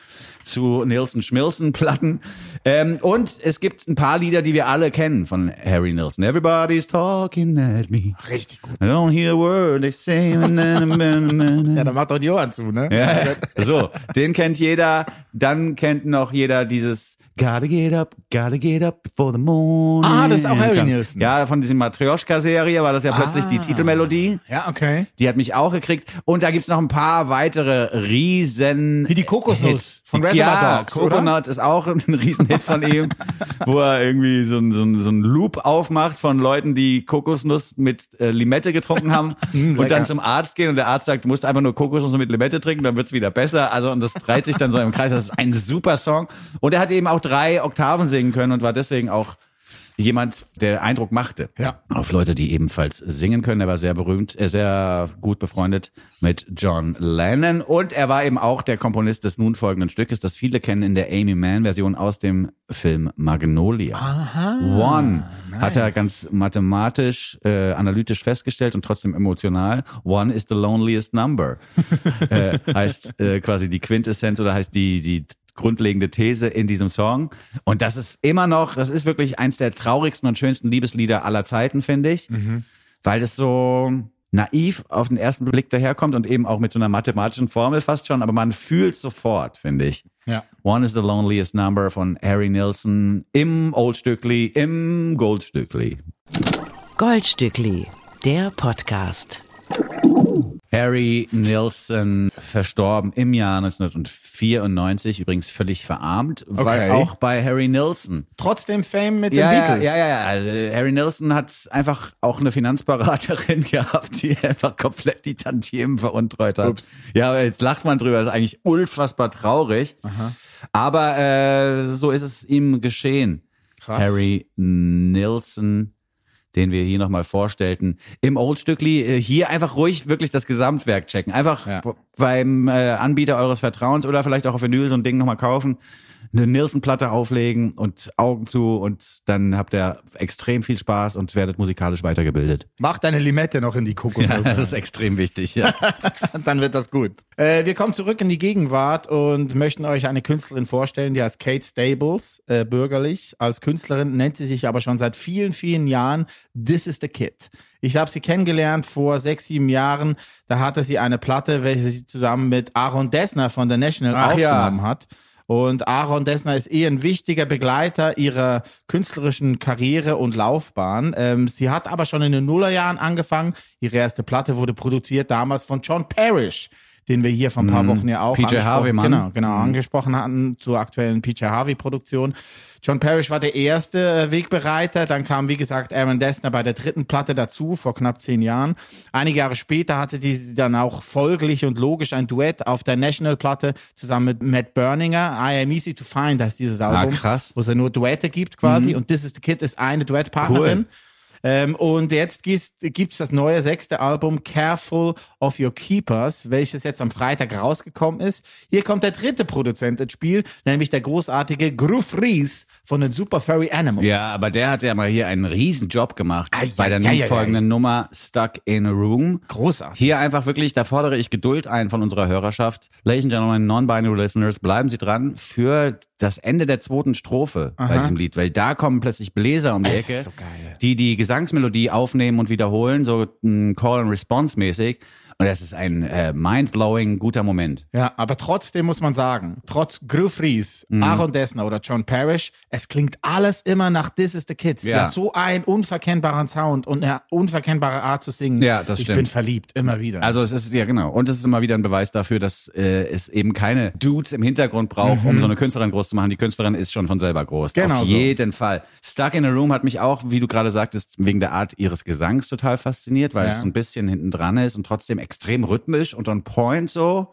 zu Nilsson Schmilson Platten. Ähm, und es gibt ein paar Lieder, die wir alle kennen von Harry Nilsson. Everybody's talking at me. Richtig gut. I don't hear a word they say. Ja, dann macht doch die Ohren zu, ne? Ja, so, den kennt jeder. Dann kennt noch jeder dieses Gotta get up, gotta get up before the morning. Ah, das ist auch Harry. Nilsson. Ja, von diesem Matryoshka-Serie war das ja plötzlich die Ah. Titelmelodie. Ja, okay. Die hat mich auch gekriegt. Und da gibt's noch ein paar weitere riesen Wie die Kokosnuss von Reservoir ja, Dogs, oder? Coconut ist auch ein Riesenhit von ihm, wo er irgendwie so ein, so, so ein Loop aufmacht von Leuten, die Kokosnuss mit äh, Limette getrunken haben und Hm, lecker. dann zum Arzt gehen und der Arzt sagt, du musst einfach nur Kokosnuss mit Limette trinken, dann wird's wieder besser. Also und das dreht sich dann so im Kreis. Das ist ein super Song. Und er hat eben auch drei Oktaven singen können und war deswegen auch jemand, der Eindruck machte Ja. auf Leute, die ebenfalls singen können. Er war sehr berühmt, äh, sehr gut befreundet mit John Lennon und er war eben auch der Komponist des nun folgenden Stückes, das viele kennen in der Amy Mann Version aus dem Film Magnolia. Aha, One hat er ganz mathematisch, äh, analytisch festgestellt und trotzdem emotional. One is the loneliest number. äh, heißt äh, quasi die Quintessenz oder heißt die die grundlegende These in diesem Song. Und das ist immer noch, das ist wirklich eins der traurigsten und schönsten Liebeslieder aller Zeiten, finde ich. weil das so naiv auf den ersten Blick daherkommt und eben auch mit so einer mathematischen Formel fast schon, aber man fühlt sofort, finde ich. Ja. One is the loneliest number von Harry Nilsson im Oldstückli, im Goldstückli. Goldstückli, der Podcast. Harry Nilsson verstorben im Jahr 1994, übrigens völlig verarmt, weil Okay. auch bei Harry Nilsson. Trotzdem Fame mit Ja, den Beatles. ja, ja, ja. Also Harry Nilsson hat einfach auch eine Finanzberaterin gehabt, die einfach komplett die Tantiemen veruntreut hat. Ups. Ja, jetzt lacht man drüber, das ist eigentlich unfassbar traurig. Aber äh, so ist es ihm geschehen. Krass. Harry Nilsson, den wir hier nochmal vorstellten. Im Oldstückli, äh, hier einfach ruhig wirklich das Gesamtwerk checken. Einfach Ja. beim äh, Anbieter eures Vertrauens oder vielleicht auch auf Vinyl so ein Ding nochmal kaufen, eine Nilsson-Platte auflegen und Augen zu und dann habt ihr extrem viel Spaß und werdet musikalisch weitergebildet. Mach deine Limette noch in die Kokosnuss. das ist extrem wichtig, ja. dann wird das gut. Äh, wir kommen zurück in die Gegenwart und möchten euch eine Künstlerin vorstellen, die heißt Kate Stables, äh, bürgerlich. Als Künstlerin nennt sie sich aber schon seit vielen, vielen Jahren This is the Kid. Ich habe sie kennengelernt vor sechs, sieben Jahren. Da hatte sie eine Platte, welche sie zusammen mit Aaron Dessner von der National Ach ja. aufgenommen hat. Und Aaron Dessner ist eh ein wichtiger Begleiter ihrer künstlerischen Karriere und Laufbahn. Ähm, sie hat aber schon in den Nullerjahren angefangen. Ihre erste Platte wurde produziert damals von John Parrish, den wir hier vor ein paar Wochen ja auch PJ angesprochen- Harvey, Mann. genau, genau angesprochen hatten zur aktuellen PJ Harvey Produktion. John Parrish war der erste äh, Wegbereiter, dann kam wie gesagt Aaron Dessner bei der dritten Platte dazu vor knapp zehn Jahren. Einige Jahre später hatte die dann auch folglich und logisch ein Duett auf der National Platte zusammen mit Matt Berninger. I Am Easy to Find heißt dieses Album, Ah, krass. wo es ja nur Duette gibt quasi und This is the Kid ist eine Duettpartnerin. Cool. Ähm, und jetzt gibt's gibt's das neue sechste Album Careful of Your Keepers, welches jetzt am Freitag rausgekommen ist. Hier kommt der dritte Produzent ins Spiel, nämlich der großartige Groove Ries von den Super Furry Animals. Ja, aber der hat ja mal hier einen riesen Job gemacht Ei, bei der ei, nun ei, folgenden Nummer Stuck in a Room. Großartig. Hier einfach wirklich, da fordere ich Geduld ein von unserer Hörerschaft. Ladies and Gentlemen, Non-Binary Listeners, bleiben Sie dran für das Ende der zweiten Strophe bei diesem Lied, weil da kommen plötzlich Bläser um die Es Ecke, so die die Gesangsmelodie aufnehmen und wiederholen, so ein Call-and-Response-mäßig. Und das ist ein äh, mind-blowing guter Moment. Ja, aber trotzdem muss man sagen, trotz Groove Ries, Mhm. Aaron Dessner oder John Parrish, es klingt alles immer nach This is the Kid. Sie Ja. hat so einen unverkennbaren Sound und eine unverkennbare Art zu singen. Ja, das ich stimmt. bin verliebt, immer wieder. Also es ist, ja genau. Und es ist immer wieder ein Beweis dafür, dass äh, es eben keine Dudes im Hintergrund braucht, um so eine Künstlerin groß zu machen. Die Künstlerin ist schon von selber groß. Mhm. Genau Auf so. jeden Fall. Stuck in a Room hat mich auch, wie du gerade sagtest, wegen der Art ihres Gesangs total fasziniert, weil Ja. es so ein bisschen hinten dran ist und trotzdem extrem rhythmisch und on point so.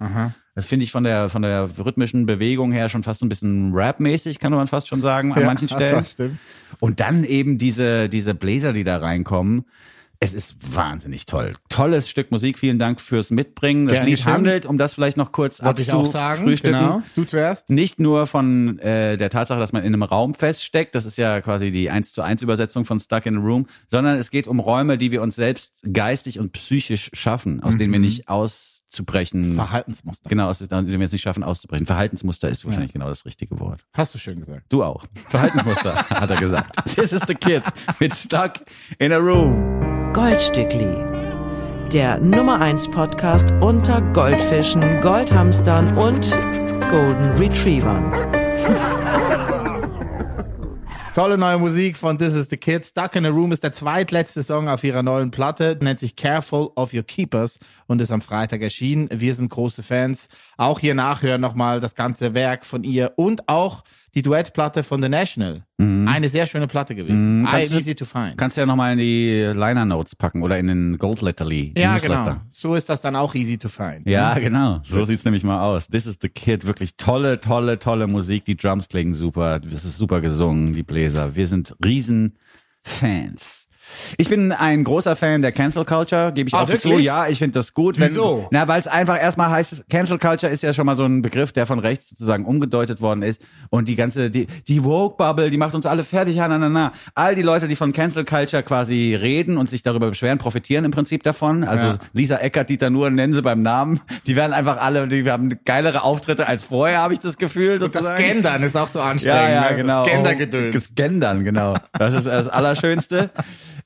Das finde ich von der, von der rhythmischen Bewegung her schon fast so ein bisschen Rap-mäßig, kann man fast schon sagen, an Ja, manchen Stellen. Das stimmt. Und dann eben diese, diese Bläser, die da reinkommen. Es ist wahnsinnig toll. Tolles Stück Musik. Vielen Dank fürs Mitbringen. Das Gern Lied geschehen. handelt, um das vielleicht noch kurz abzufrühstücken. Genau. Du zuerst. Nicht nur von äh, der Tatsache, dass man in einem Raum feststeckt, das ist ja quasi die 1 zu 1 Übersetzung von Stuck in a Room, sondern es geht um Räume, die wir uns selbst geistig und psychisch schaffen, aus denen wir nicht auszubrechen. Verhaltensmuster. Genau, aus denen wir es nicht schaffen auszubrechen. Verhaltensmuster ist wahrscheinlich genau das richtige Wort. Hast du schön gesagt. Du auch. Verhaltensmuster, hat er gesagt. This is the kid mit Stuck in a Room. Goldstückli. Der Nummer 1 Podcast unter Goldfischen, Goldhamstern und Golden Retrievern. Tolle neue Musik von This is the Kid. Stuck in a Room ist der zweitletzte Song auf ihrer neuen Platte, nennt sich Careful of Your Keepers und ist am Freitag erschienen. Wir sind große Fans. Auch hier nachhören nochmal das ganze Werk von ihr und auch die Duettplatte von The National. Eine sehr schöne Platte gewesen. Mhm, I kannst du- easy to find. Kannst du ja nochmal in die Liner Notes packen oder in den Gold Letterly. Ja, Newsletter. genau. So ist das dann auch easy to find. Ja, genau. So sieht's nämlich mal aus. This is the Kid. Wirklich tolle, tolle, tolle Musik. Die Drums klingen super. Das ist super gesungen, die Bläser. Wir sind riesen Fans. Ich bin ein großer Fan der Cancel Culture, gebe ich Ah, auch zu. Ja, ich finde das gut. Wieso? na, weil es einfach erstmal heißt, Cancel Culture ist ja schon mal so ein Begriff, der von rechts sozusagen umgedeutet worden ist. Und die ganze, die, die Woke-Bubble, die macht uns alle fertig. Na, na, na. All die Leute, die von Cancel Culture quasi reden und sich darüber beschweren, profitieren im Prinzip davon. Also Ja. Lisa Eckert, Dieter Nuhr, nennen sie beim Namen. Die werden einfach alle, die haben geilere Auftritte als vorher, habe ich das Gefühl. Und das sozusagen. Gendern ist auch so anstrengend. Ja, ja, ne? genau. Das Gendergedöns. Das Gendern, genau. Das ist das Allerschönste.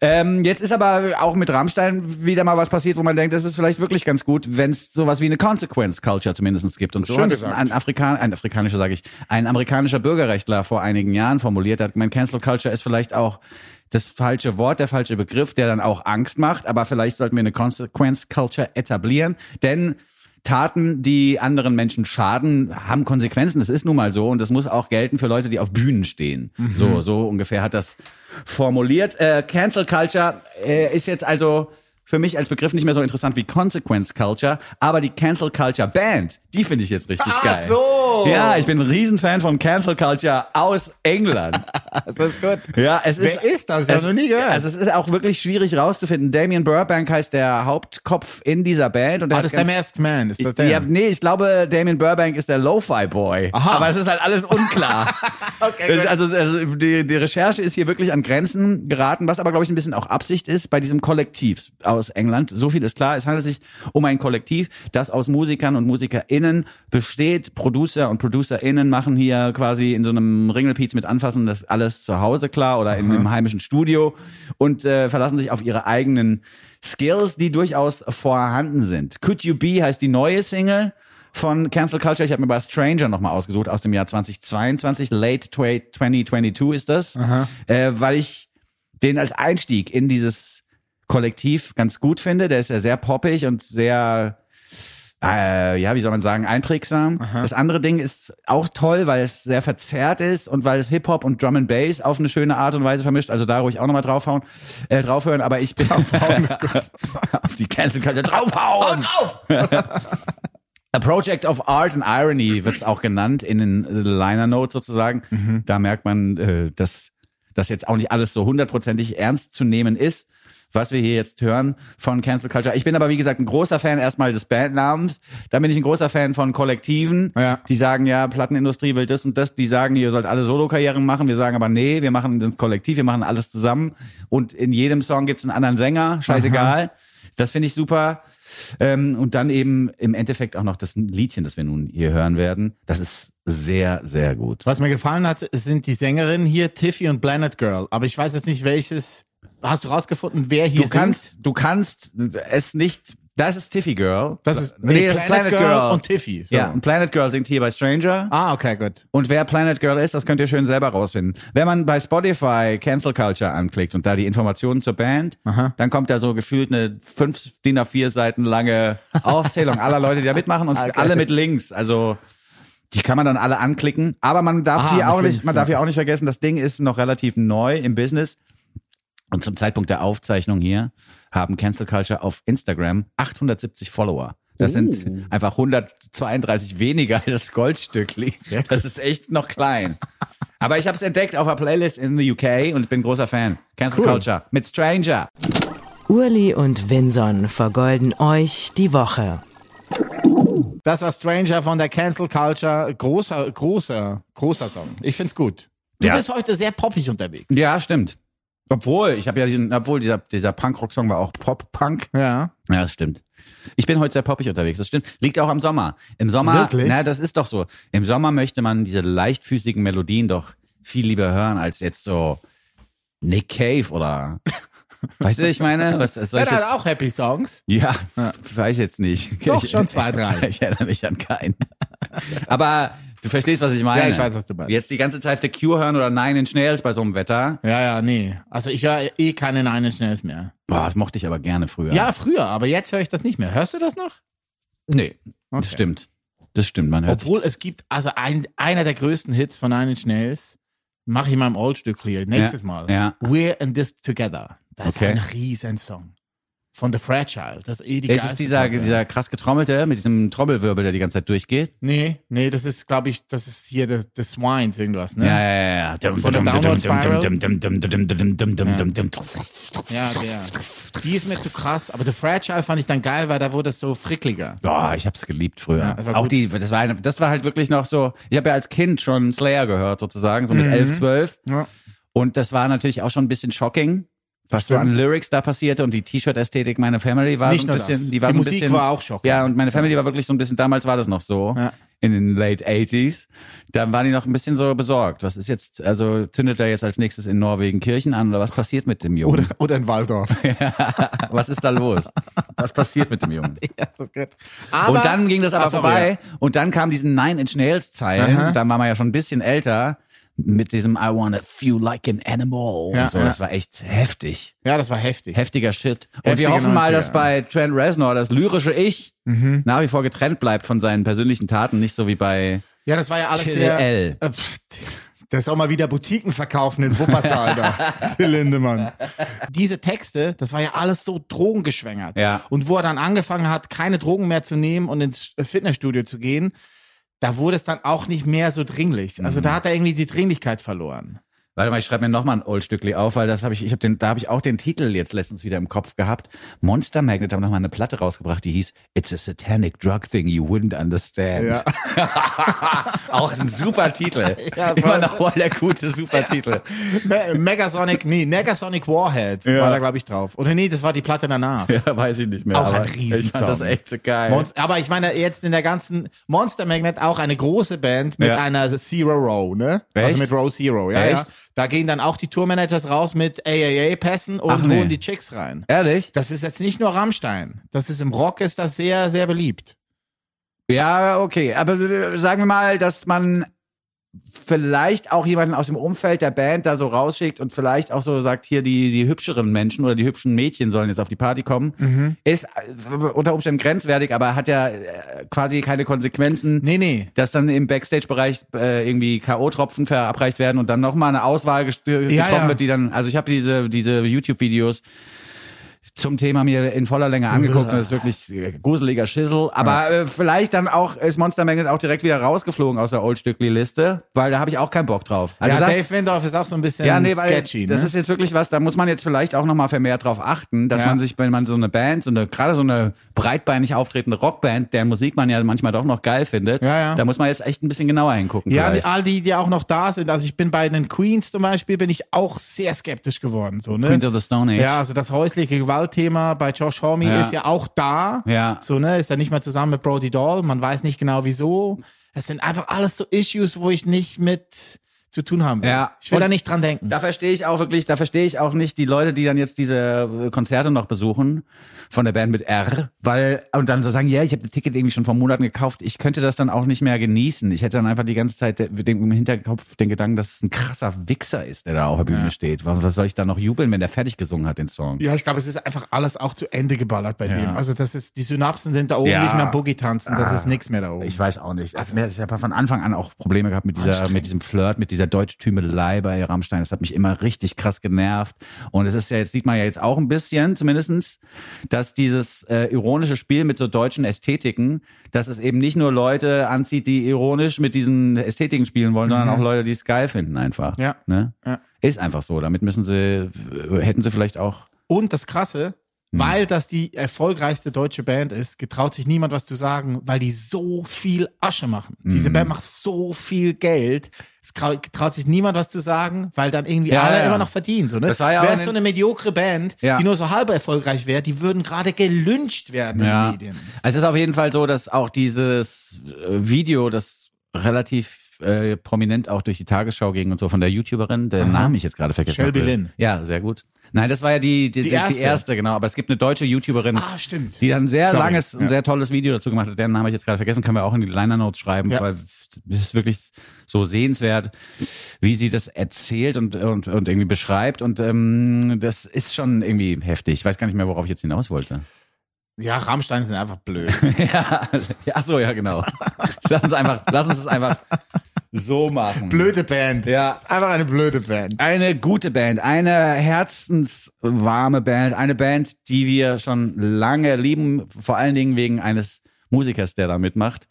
Ähm, jetzt ist aber auch mit Rammstein wieder mal was passiert, wo man denkt, das ist vielleicht wirklich ganz gut, wenn es sowas wie eine Consequence Culture zumindest gibt. Und so hat es ein Afrikan ein afrikanischer, sage ich, ein amerikanischer Bürgerrechtler vor einigen Jahren formuliert hat. Mein Cancel Culture ist vielleicht auch das falsche Wort, der falsche Begriff, der dann auch Angst macht, aber vielleicht sollten wir eine Consequence Culture etablieren, denn Taten, die anderen Menschen schaden, haben Konsequenzen. Das ist nun mal so und das muss auch gelten für Leute, die auf Bühnen stehen. So, so ungefähr hat das formuliert. Äh, Cancel Culture äh, ist jetzt also für mich als Begriff nicht mehr so interessant wie Consequence Culture, aber die Cancel Culture Band, die finde ich jetzt richtig Ach geil. so. Ja, ich bin ein Riesenfan von Cancel Culture aus England. Das ist gut. Ja, es ist. Wer ist das? Ich hab noch nie gehört. Also es ist auch wirklich schwierig rauszufinden. Damien Burbank heißt der Hauptkopf in dieser Band und der Ah, das ist der Masked Man. Ist das der? ja, nee, ich glaube, Damien Burbank ist der Lo-Fi Boy. Aha. Aber es ist halt alles unklar. Okay, Das- also also die, die Recherche ist hier wirklich an Grenzen geraten, was aber, glaube ich, ein bisschen auch Absicht ist bei diesem Kollektiv aus England. So viel ist klar. Es handelt sich um ein Kollektiv, das aus Musikern und MusikerInnen besteht. Producer und ProducerInnen machen hier quasi in so einem Ringelpiez mit Anfassen das alles zu Hause klar oder in einem heimischen Studio und äh, verlassen sich auf ihre eigenen Skills, die durchaus vorhanden sind. Could You Be heißt die neue Single von Cancel Culture. Ich habe mir bei Stranger nochmal ausgesucht aus dem Jahr 2022. Late 2022 ist das. Äh, weil ich den als Einstieg in dieses Kollektiv ganz gut finde. Der ist ja sehr poppig und sehr, äh, ja, wie soll man sagen, einprägsam. Das andere Ding ist auch toll, weil es sehr verzerrt ist und weil es Hip-Hop und Drum and Bass auf eine schöne Art und Weise vermischt. Also da ruhig auch nochmal draufhauen, äh, draufhören. Aber ich bin auf die Cancel Culture draufhauen. drauf! A Project of Art and Irony wird's auch genannt in den Liner Notes sozusagen. Mhm. Da merkt man, äh, dass das jetzt auch nicht alles so hundertprozentig ernst zu nehmen ist, was wir hier jetzt hören von Cancel Culture. Ich bin aber wie gesagt ein großer Fan erstmal des Bandnamens. Dann bin ich ein großer Fan von Kollektiven, Ja. die sagen ja, Plattenindustrie will das und das. Die sagen, ihr sollt alle Solokarrieren machen. Wir sagen aber nee, wir machen das Kollektiv, wir machen alles zusammen. Und in jedem Song gibt's einen anderen Sänger, scheißegal. Das finde ich super. Ähm, und dann eben im Endeffekt auch noch das Liedchen, das wir nun hier hören werden. Das ist sehr, sehr gut. Was mir gefallen hat, sind die Sängerinnen hier, Tiffy und Planet Girl. Aber ich weiß jetzt nicht, welches. Hast du rausgefunden, wer hier Du kannst, du kannst es nicht. Das ist Tiffy Girl. Das ist nee, das ist Planet Girl. und Tiffy. So. Ja, und Planet Girl singt hier bei Stranger. Ah, okay, gut. Und wer Planet Girl ist, das könnt ihr schön selber rausfinden. Wenn man bei Spotify Cancel Culture anklickt und da die Informationen zur Band, dann kommt da so gefühlt eine fünf DIN A4 Seiten lange Aufzählung aller Leute, die da mitmachen und Okay. alle mit Links. Also die kann man dann alle anklicken. Aber man darf Aha, hier auch nicht, man darf ja. hier auch nicht vergessen, das Ding ist noch relativ neu im Business. Und zum Zeitpunkt der Aufzeichnung hier haben Cancel Culture auf Instagram 870 Follower. Das sind einfach 132 weniger als das Goldstückli. Das ist echt noch klein. Aber ich habe es entdeckt auf einer Playlist in the UK und ich bin großer Fan. Cancel Cool. Culture mit Stranger. Urli und Vinson vergolden euch die Woche. Das war Stranger von der Cancel Culture. Großer, großer, großer Song. Ich find's gut. Du Ja. bist heute sehr poppig unterwegs. Ja, stimmt. Obwohl, ich habe ja diesen, obwohl dieser, dieser Punkrock-Song war auch Pop-Punk. Ja. Ja, das stimmt. Ich bin heute sehr poppig unterwegs. Das stimmt. Liegt auch am Sommer. Im Sommer, Wirklich? na, das ist doch so. Im Sommer möchte man diese leichtfüßigen Melodien doch viel lieber hören als jetzt so Nick Cave oder, weißt du, ich meine? Was, was soll Ja, ich der jetzt? hat auch Happy Songs. Ja, weiß ich jetzt nicht. Doch, Ich- schon zwei, drei. Ich erinnere mich an keinen. Aber du verstehst, was ich meine. Ja, ich weiß, was du meinst. Jetzt die ganze Zeit The Cure hören oder Nine Inch Nails bei so einem Wetter. Ja, ja, nee. Also ich höre eh keine Nine Inch Nails mehr. Boah, das mochte ich aber gerne früher. Ja, früher, aber jetzt höre ich das nicht mehr. Hörst du das noch? Nee, Okay. das stimmt. Das stimmt, man hört Obwohl es gibt, also ein, einer der größten Hits von Nine Inch Nails, mache ich in meinem Old-Stück hier, nächstes Ja, Mal. ja. We're in this together. Das Okay. ist ein Riesensong. Von The Fragile. Das ist eh die Ist es dieser, Platte. dieser krass getrommelte mit diesem Trommelwirbel, der die ganze Zeit durchgeht? Nee, nee, das ist, glaube ich, das ist hier The, the Swines irgendwas, ne? Ja, ja, ja, ja. Von der Downward Spiral? Ja. Ja, der. Die ist mir zu krass, aber The Fragile fand ich dann geil, weil da wurde es so frickliger. Boah, ich hab's geliebt früher. Ja, auch die, das war, eine, das war halt wirklich noch so, ich habe ja als Kind schon Slayer gehört sozusagen, so Mhm. mit elf, zwölf. Ja. Und das war natürlich auch schon ein bisschen shocking, was so an. Lyrics da passierte und die T-Shirt-Ästhetik meiner Family war Nicht so ein bisschen, das. die war Die so ein Musik bisschen, war auch schockend. Ja, und meine So. Family war wirklich so ein bisschen, damals war das noch so. Ja. in den late 80s, dann waren die noch ein bisschen so besorgt. Was ist jetzt, also zündet er jetzt als nächstes in Norwegen Kirchen an oder was passiert mit dem Jungen? Oder, oder in Waldorf. was ist da los? Was passiert mit dem Jungen? ja, gut. Aber, und dann ging das aber sorry, vorbei und dann kam diesen Nine Inch Nails Zeilen, Aha. dann war man ja schon ein bisschen älter mit diesem I wanna feel like an animal Ja, und so. ja. Das war echt heftig. Ja, das war heftig. Heftiger Shit. Und Heftige wir hoffen mal, 90er, dass bei Trent Reznor das lyrische Ich Mhm. nach wie vor getrennt bleibt von seinen persönlichen Taten, nicht so wie bei Ja, das war ja alles Till sehr. L. Äh, pff, Der soll mal wieder Boutiquen verkaufen in Wuppertal da. Till Lindemann. Diese Texte, das war ja alles so drogengeschwängert. Ja. Und wo er dann angefangen hat, keine Drogen mehr zu nehmen und ins Fitnessstudio zu gehen, da wurde es dann auch nicht mehr so dringlich. Also Mhm. da hat er irgendwie die Dringlichkeit verloren. Warte mal, ich schreibe mir nochmal ein Old Stückli auf, weil das habe ich, ich habe den, da habe ich auch den Titel jetzt letztens wieder im Kopf gehabt. Monster Magnet haben nochmal eine Platte rausgebracht, die hieß It's a satanic drug thing you wouldn't understand. auch ein super Titel. Ja, Immer noch voll der gute, super Titel. Me Megasonic, nee, Negasonic Warhead Ja. war da, glaube ich, drauf. Oder nee, das war die Platte danach. Ja, weiß ich nicht mehr. Auch ein aber Riesensong. Ich fand das echt so geil. Monst aber ich meine, jetzt in der ganzen Monster Magnet auch eine große Band mit Ja. einer Zero Row, ne? Also Echt? mit Row Zero, ja, ja. Da gehen dann auch die Tourmanagers raus mit AAA-Pässen und nee. holen die Chicks rein. Ehrlich? Das ist jetzt nicht nur Rammstein. Das ist im Rock ist das sehr, sehr beliebt. Ja, okay. Aber äh, sagen wir mal, dass man vielleicht auch jemanden aus dem Umfeld der Band da so rausschickt und vielleicht auch so sagt, hier die, die hübscheren Menschen oder die hübschen Mädchen sollen jetzt auf die Party kommen, Mhm. ist äh, unter Umständen grenzwertig, aber hat ja äh, quasi keine Konsequenzen. Nee, nee. Dass dann im Backstage-Bereich äh, irgendwie K.O.-Tropfen verabreicht werden und dann nochmal eine Auswahl getroffen ja. wird, die dann, also ich habe diese, diese YouTube-Videos zum Thema mir in voller Länge angeguckt und das ist wirklich äh, gruseliger Schissel. Aber äh, vielleicht dann auch ist Monster Magnet auch direkt wieder rausgeflogen aus der Old Stückli Liste, weil da habe ich auch keinen Bock drauf. Also ja, da, Dave Windorf ist auch so ein bisschen ja, nee, weil sketchy, das ne? ist jetzt wirklich was, da muss man jetzt vielleicht auch nochmal vermehrt drauf achten, dass Ja. man sich, wenn man so eine Band, so eine, gerade so eine breitbeinig auftretende Rockband, deren Musik man ja manchmal doch noch geil findet, Ja, ja. da muss man jetzt echt ein bisschen genauer hingucken. Ja, die, all die, die auch noch da sind. Also ich bin bei den Queens zum Beispiel, bin ich auch sehr skeptisch geworden. So, ne? Queens of the Stone Age. Ja, also das häusliche Gewaltthema bei Josh Homme Ja. ist ja auch da. Ja. So, ne, ist er nicht mehr zusammen mit Brody Doll. Man weiß nicht genau wieso. Es sind einfach alles so Issues, wo ich nicht mit zu tun haben will. Ja. Ich will Und da nicht dran denken. Da verstehe ich auch wirklich, da verstehe ich auch nicht die Leute, die dann jetzt diese Konzerte noch besuchen von der Band mit R, weil und dann so sagen, ja, ich habe das Ticket irgendwie schon vor Monaten gekauft. Ich könnte das dann auch nicht mehr genießen. Ich hätte dann einfach die ganze Zeit im Hinterkopf den Gedanken, dass es ein krasser Wichser ist, der da auf der Bühne steht. Was, was soll ich da noch jubeln, wenn der fertig gesungen hat den Song? Ja, ich glaube, es ist einfach alles auch zu Ende geballert bei Ja. dem. Also das ist, die Synapsen sind da oben Ja. nicht mehr Boogie tanzen, das Ah. ist nichts mehr da oben. Ich weiß auch nicht. Also, ich habe von Anfang an auch Probleme gehabt mit dieser, mit diesem Flirt, mit dieser Deutschtümelei bei Rammstein. Das hat mich immer richtig krass genervt. Und es ist ja jetzt, sieht man ja jetzt auch ein bisschen zumindestens, dass dieses äh, ironische Spiel mit so deutschen Ästhetiken, dass es eben nicht nur Leute anzieht, die ironisch mit diesen Ästhetiken spielen wollen, sondern auch Leute, die es geil finden einfach. Ja. Ne? Ja. Ist einfach so. Damit müssen sie, hätten sie vielleicht auch Und das Krasse. Weil das die erfolgreichste deutsche Band ist, getraut sich niemand was zu sagen, weil die so viel Asche machen. Hm. Diese Band macht so viel Geld. Es trau- traut sich niemand was zu sagen, weil dann irgendwie Ja, alle ja. immer noch verdienen. So, ne? Das war ja Wäre es so eine mediokre Band, Ja. die nur so halb erfolgreich wäre, die würden gerade gelünscht werden in den Medien. Also es ist auf jeden Fall so, dass auch dieses äh, Video, das relativ äh, prominent auch durch die Tagesschau ging und so von der YouTuberin, der Name ich jetzt gerade vergessen Shelby habe. Lynn. Ja, sehr gut. Nein, das war ja die, die, die, erste. die erste, genau. Aber es gibt eine deutsche YouTuberin, Ah, stimmt. die dann ein sehr Sorry. langes und Ja. sehr tolles Video dazu gemacht hat. Deren Namen habe ich jetzt gerade vergessen, können wir auch in die Liner Notes schreiben, Ja. weil es ist wirklich so sehenswert, wie sie das erzählt und, und, und irgendwie beschreibt. Und ähm, das ist schon irgendwie heftig. Ich weiß gar nicht mehr, worauf ich jetzt hinaus wollte. Ja, Rammstein sind einfach blöd. Ja, ach so, ja, genau. Lass uns einfach, lass uns es einfach so machen. blöde Band. Ja. Ist einfach eine blöde Band. Eine gute Band, eine herzenswarme Band, eine Band, die wir schon lange lieben, vor allen Dingen wegen eines Musikers, der da mitmacht,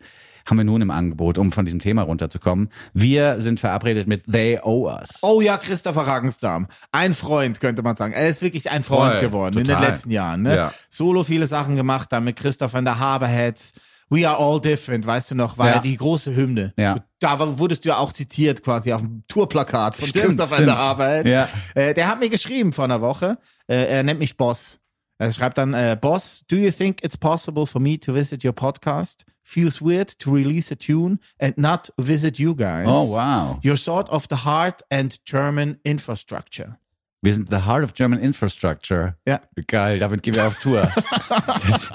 haben wir nun im Angebot, um von diesem Thema runterzukommen. Wir sind verabredet mit They Owe Us. Oh ja, Christopher Ragenstam. Ein Freund, könnte man sagen. Er ist wirklich ein Freund Voll, geworden in den total. letzten Jahren. Ne? Ja. Solo viele Sachen gemacht, dann mit Christopher in der Haberheads. We are all different, weißt du noch, war Ja. ja die große Hymne. Ja. Da wurdest du ja auch zitiert quasi auf dem Tourplakat von Stimmt, Christopher in der. Haberheads. Ja. Äh, der hat mir geschrieben vor einer Woche. Äh, er nennt mich Boss. Er schreibt dann, äh, Boss, do you think it's possible for me to visit your podcast? feels weird to release a tune and not visit you guys. Oh, wow. You're sort of the heart and German infrastructure. Wir sind the heart of German infrastructure. Ja. Geil, damit gehen wir auf Tour. Das-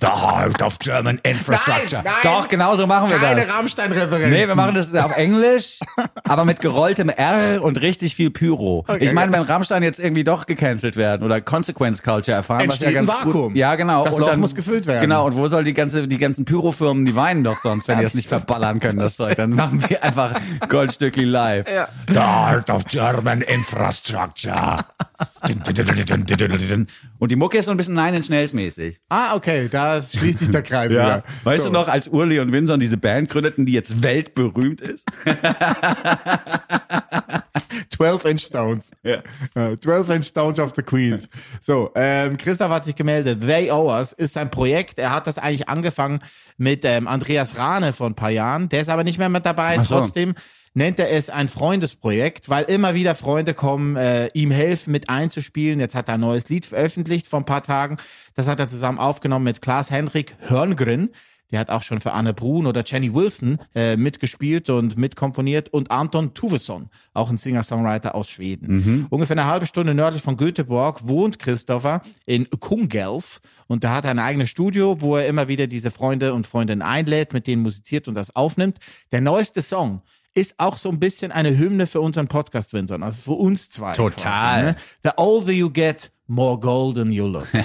the heart of German infrastructure. Nein, nein. Doch, genau so machen wir Keine das. Rammstein-Referenz. Nee, wir machen das auf Englisch, aber mit gerolltem R und richtig viel Pyro. ich meine, wenn Rammstein jetzt irgendwie doch gecancelt werden oder Consequence Culture erfahren, Entsteht was ja ein ganz Vakuum. gut. Ja, genau. Das und Loch dann, muss gefüllt werden. Genau. Und wo soll die ganze, die ganzen Pyrofirmen, die weinen doch sonst, wenn die das nicht verballern können, das, Das Zeug. Dann machen wir einfach Goldstückli live. Ja. The heart of German infrastructure. und die Mucke ist so ein bisschen Nine Inch Nails mäßig. Ah, okay, da schließt sich der Kreis wieder. Weißt So. du noch, als Urli und Winson diese Band gründeten, die jetzt weltberühmt ist? 12-Inch Stones. Ja. Äh, 12-Inch Stones of the Queens. So, ähm, Christoph hat sich gemeldet. They Owe Us ist sein Projekt. Er hat das eigentlich angefangen mit ähm, Andreas Rahne vor ein paar Jahren. Der ist aber nicht mehr mit dabei. So. Trotzdem nennt er es ein Freundesprojekt, weil immer wieder Freunde kommen, äh, ihm helfen mit einzuspielen. Jetzt hat er ein neues Lied veröffentlicht vor ein paar Tagen. Das hat er zusammen aufgenommen mit Klaas-Henrik Hörngren. Der hat auch schon für Anne Brun oder Jenny Wilson äh, mitgespielt und mitkomponiert und Anton Tuvesson, auch ein Singer-Songwriter aus Schweden. Ungefähr eine halbe Stunde nördlich von Göteborg wohnt Christopher in Kungälv und da hat er ein eigenes Studio, wo er immer wieder diese Freunde und Freundinnen einlädt, mit denen musiziert und das aufnimmt. Der neueste Song ist auch so ein bisschen eine Hymne für unseren Podcast, Vincent, also für uns zwei. Total. Quasi, ne? The older you get, more golden you look.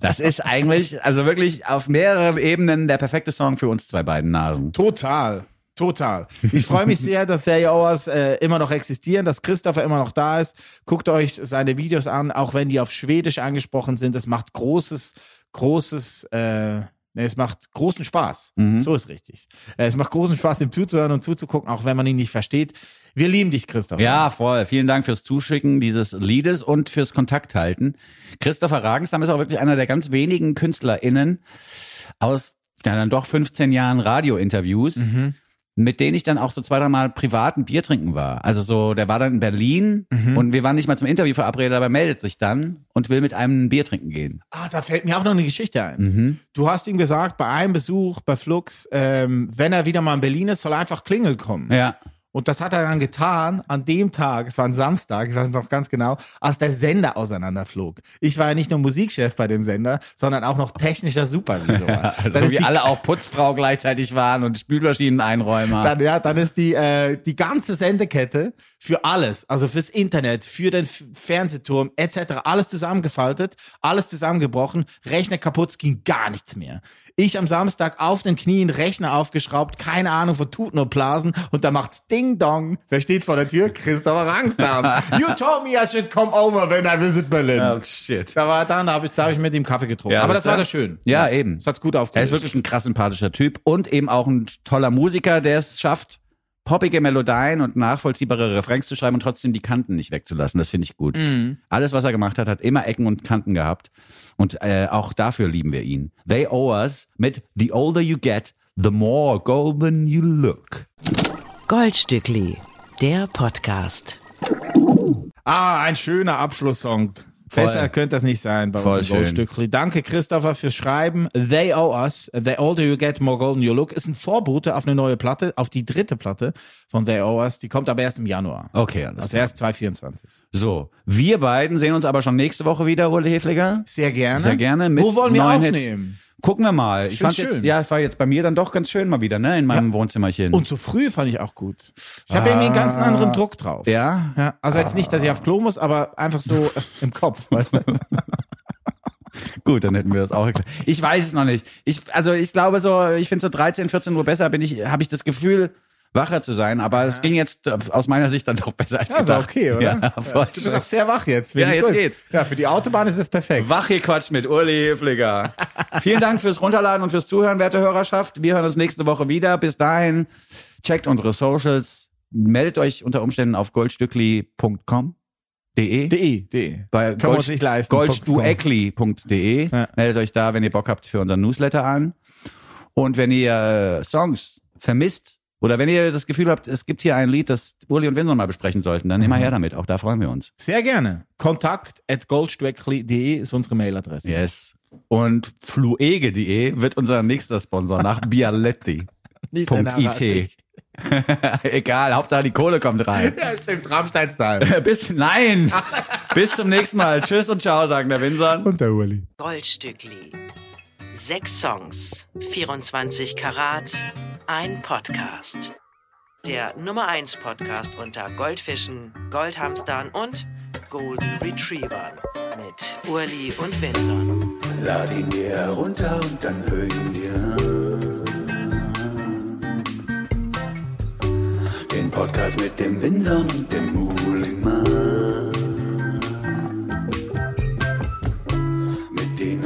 Das ist eigentlich, also wirklich auf mehreren Ebenen der perfekte Song für uns zwei beiden Nasen. Total. Total. Ich freue mich sehr, dass They Hours äh, immer noch existieren, dass Christopher immer noch da ist. Guckt euch seine Videos an, auch wenn die auf Schwedisch angesprochen sind. Es macht großes, großes, äh, es macht großen Spaß. So ist richtig. Äh, es macht großen Spaß, ihm zuzuhören und zuzugucken, auch wenn man ihn nicht versteht. Wir lieben dich, Christopher. Ja, voll. Vielen Dank fürs Zuschicken dieses Liedes und fürs Kontakthalten. Christopher Ragenstam ist auch wirklich einer der ganz wenigen KünstlerInnen aus ja, dann doch 15 Jahren Radiointerviews, Mhm. Mit denen ich dann auch so zwei, drei Mal privat ein Bier trinken war. Also so, der war dann in Berlin Mhm. und wir waren nicht mal zum Interview verabredet, aber er meldet sich dann und will mit einem ein Bier trinken gehen. Ah, da fällt mir auch noch eine Geschichte ein. Mhm. Du hast ihm gesagt, bei einem Besuch bei Flux, ähm, wenn er wieder mal in Berlin ist, soll er einfach Klingel kommen. Ja. Und das hat er dann getan an dem Tag, es war ein Samstag, ich weiß noch ganz genau, als der Sender auseinanderflog. Ich war ja nicht nur Musikchef bei dem Sender, sondern auch noch technischer Supervisor. dann so Also wie die, alle auch Putzfrau gleichzeitig waren und Spülmaschineneinräumer. dann, ja, dann ist die, äh, die ganze Sendekette für alles, also fürs Internet, für den Fernsehturm etc., alles zusammengefaltet, alles zusammengebrochen, Rechner kaputt, ging gar nichts mehr. Ich am Samstag auf den Knien, Rechner aufgeschraubt, keine Ahnung von Tuten und Blasen und da macht's Ding Dong. Wer steht vor der Tür? Christopher Rangstam. you told me I should come over when I visit Berlin. oh shit. Da war dann, da habe ich, da hab ich mit ihm Kaffee getrunken. Ja, Aber das das war ja- das schön. Ja, eben. Das hat's gut Er aufgelöst. ist wirklich ein krass sympathischer Typ und eben auch ein toller Musiker, der es schafft, poppige Melodien und nachvollziehbare Refrains zu schreiben und trotzdem die Kanten nicht wegzulassen. Das finde ich gut. Alles, was er gemacht hat, hat immer Ecken und Kanten gehabt. Und äh, auch dafür lieben wir ihn. They owe us mit The older you get, the more golden you look. Goldstückli, der Podcast. Ah, ein schöner Abschlusssong. Besser könnte das nicht sein bei Voll uns. Goldstückli. Danke, Christopher, fürs Schreiben. They Owe Us. The Older You Get, More Golden You Look ist ein Vorbote auf eine neue Platte, auf die dritte Platte von They Owe Us. Die kommt aber erst im Januar. Okay, alles Also klar. erst 2024. So, wir beiden sehen uns aber schon nächste Woche wieder, Ule Hefliger. Sehr gerne. Sehr gerne. Mit Wo wollen wir aufnehmen? Hits. Gucken wir mal. Ich, find's fand jetzt, schön. ja, es war jetzt bei mir dann doch ganz schön mal wieder, ne, in meinem Wohnzimmerchen. Und zu früh fand ich auch gut. Ich habe irgendwie einen ganz anderen Druck drauf. Ah. ja? ja. Also jetzt nicht, dass ich auf Klo muss, aber einfach so äh, im Kopf, weißt du? Gut, dann hätten wir das auch geklärt. Ich weiß es noch nicht. Ich, also ich glaube so, ich finde so 13, 14 Uhr besser bin ich, habe ich das Gefühl, wacher zu sein. Aber es ging jetzt äh, aus meiner Sicht dann doch besser als Ja, gedacht. okay, oder? Ja, voll. Du bist auch sehr wach jetzt. Ja, jetzt gut. geht's. Ja, für die Autobahn ist das perfekt. Wach gequatscht mit Uli Hefliger. Vielen Dank fürs Runterladen und fürs Zuhören, werte Hörerschaft. Wir hören uns nächste Woche wieder. Bis dahin, checkt unsere Socials. Meldet euch unter Umständen auf goldstückli.com. De. De, de. bei Können nicht leisten. goldstueckli.de. Ja. Meldet euch da, wenn ihr Bock habt, für unseren Newsletter an. Und wenn ihr äh, Songs vermisst oder wenn ihr das Gefühl habt, es gibt hier ein Lied, das Uli und Vincent mal besprechen sollten, dann Mhm. immer her damit. Auch da freuen wir uns. Sehr gerne. Kontakt at goldstreckli.de ist unsere Mailadresse. Yes. Und fluege.de wird unser nächster Sponsor nach Bialetti. Nicht Punkt sehr IT. Egal, Hauptsache die Kohle kommt rein. Ja, stimmt. Rammstein-Style. Bis, nein! Bis zum nächsten Mal. Tschüss und ciao, sagen der Winson. Und der Uli. Goldstückli. Sechs Songs, 24 Karat, ein Podcast. Der Nummer 1 Podcast unter Goldfischen, Goldhamstern und Golden Retrievern mit Urli und Vinson. Lad ihn dir herunter und dann hör ihn dir an. Den Podcast mit dem Winson und dem Muhlingmann.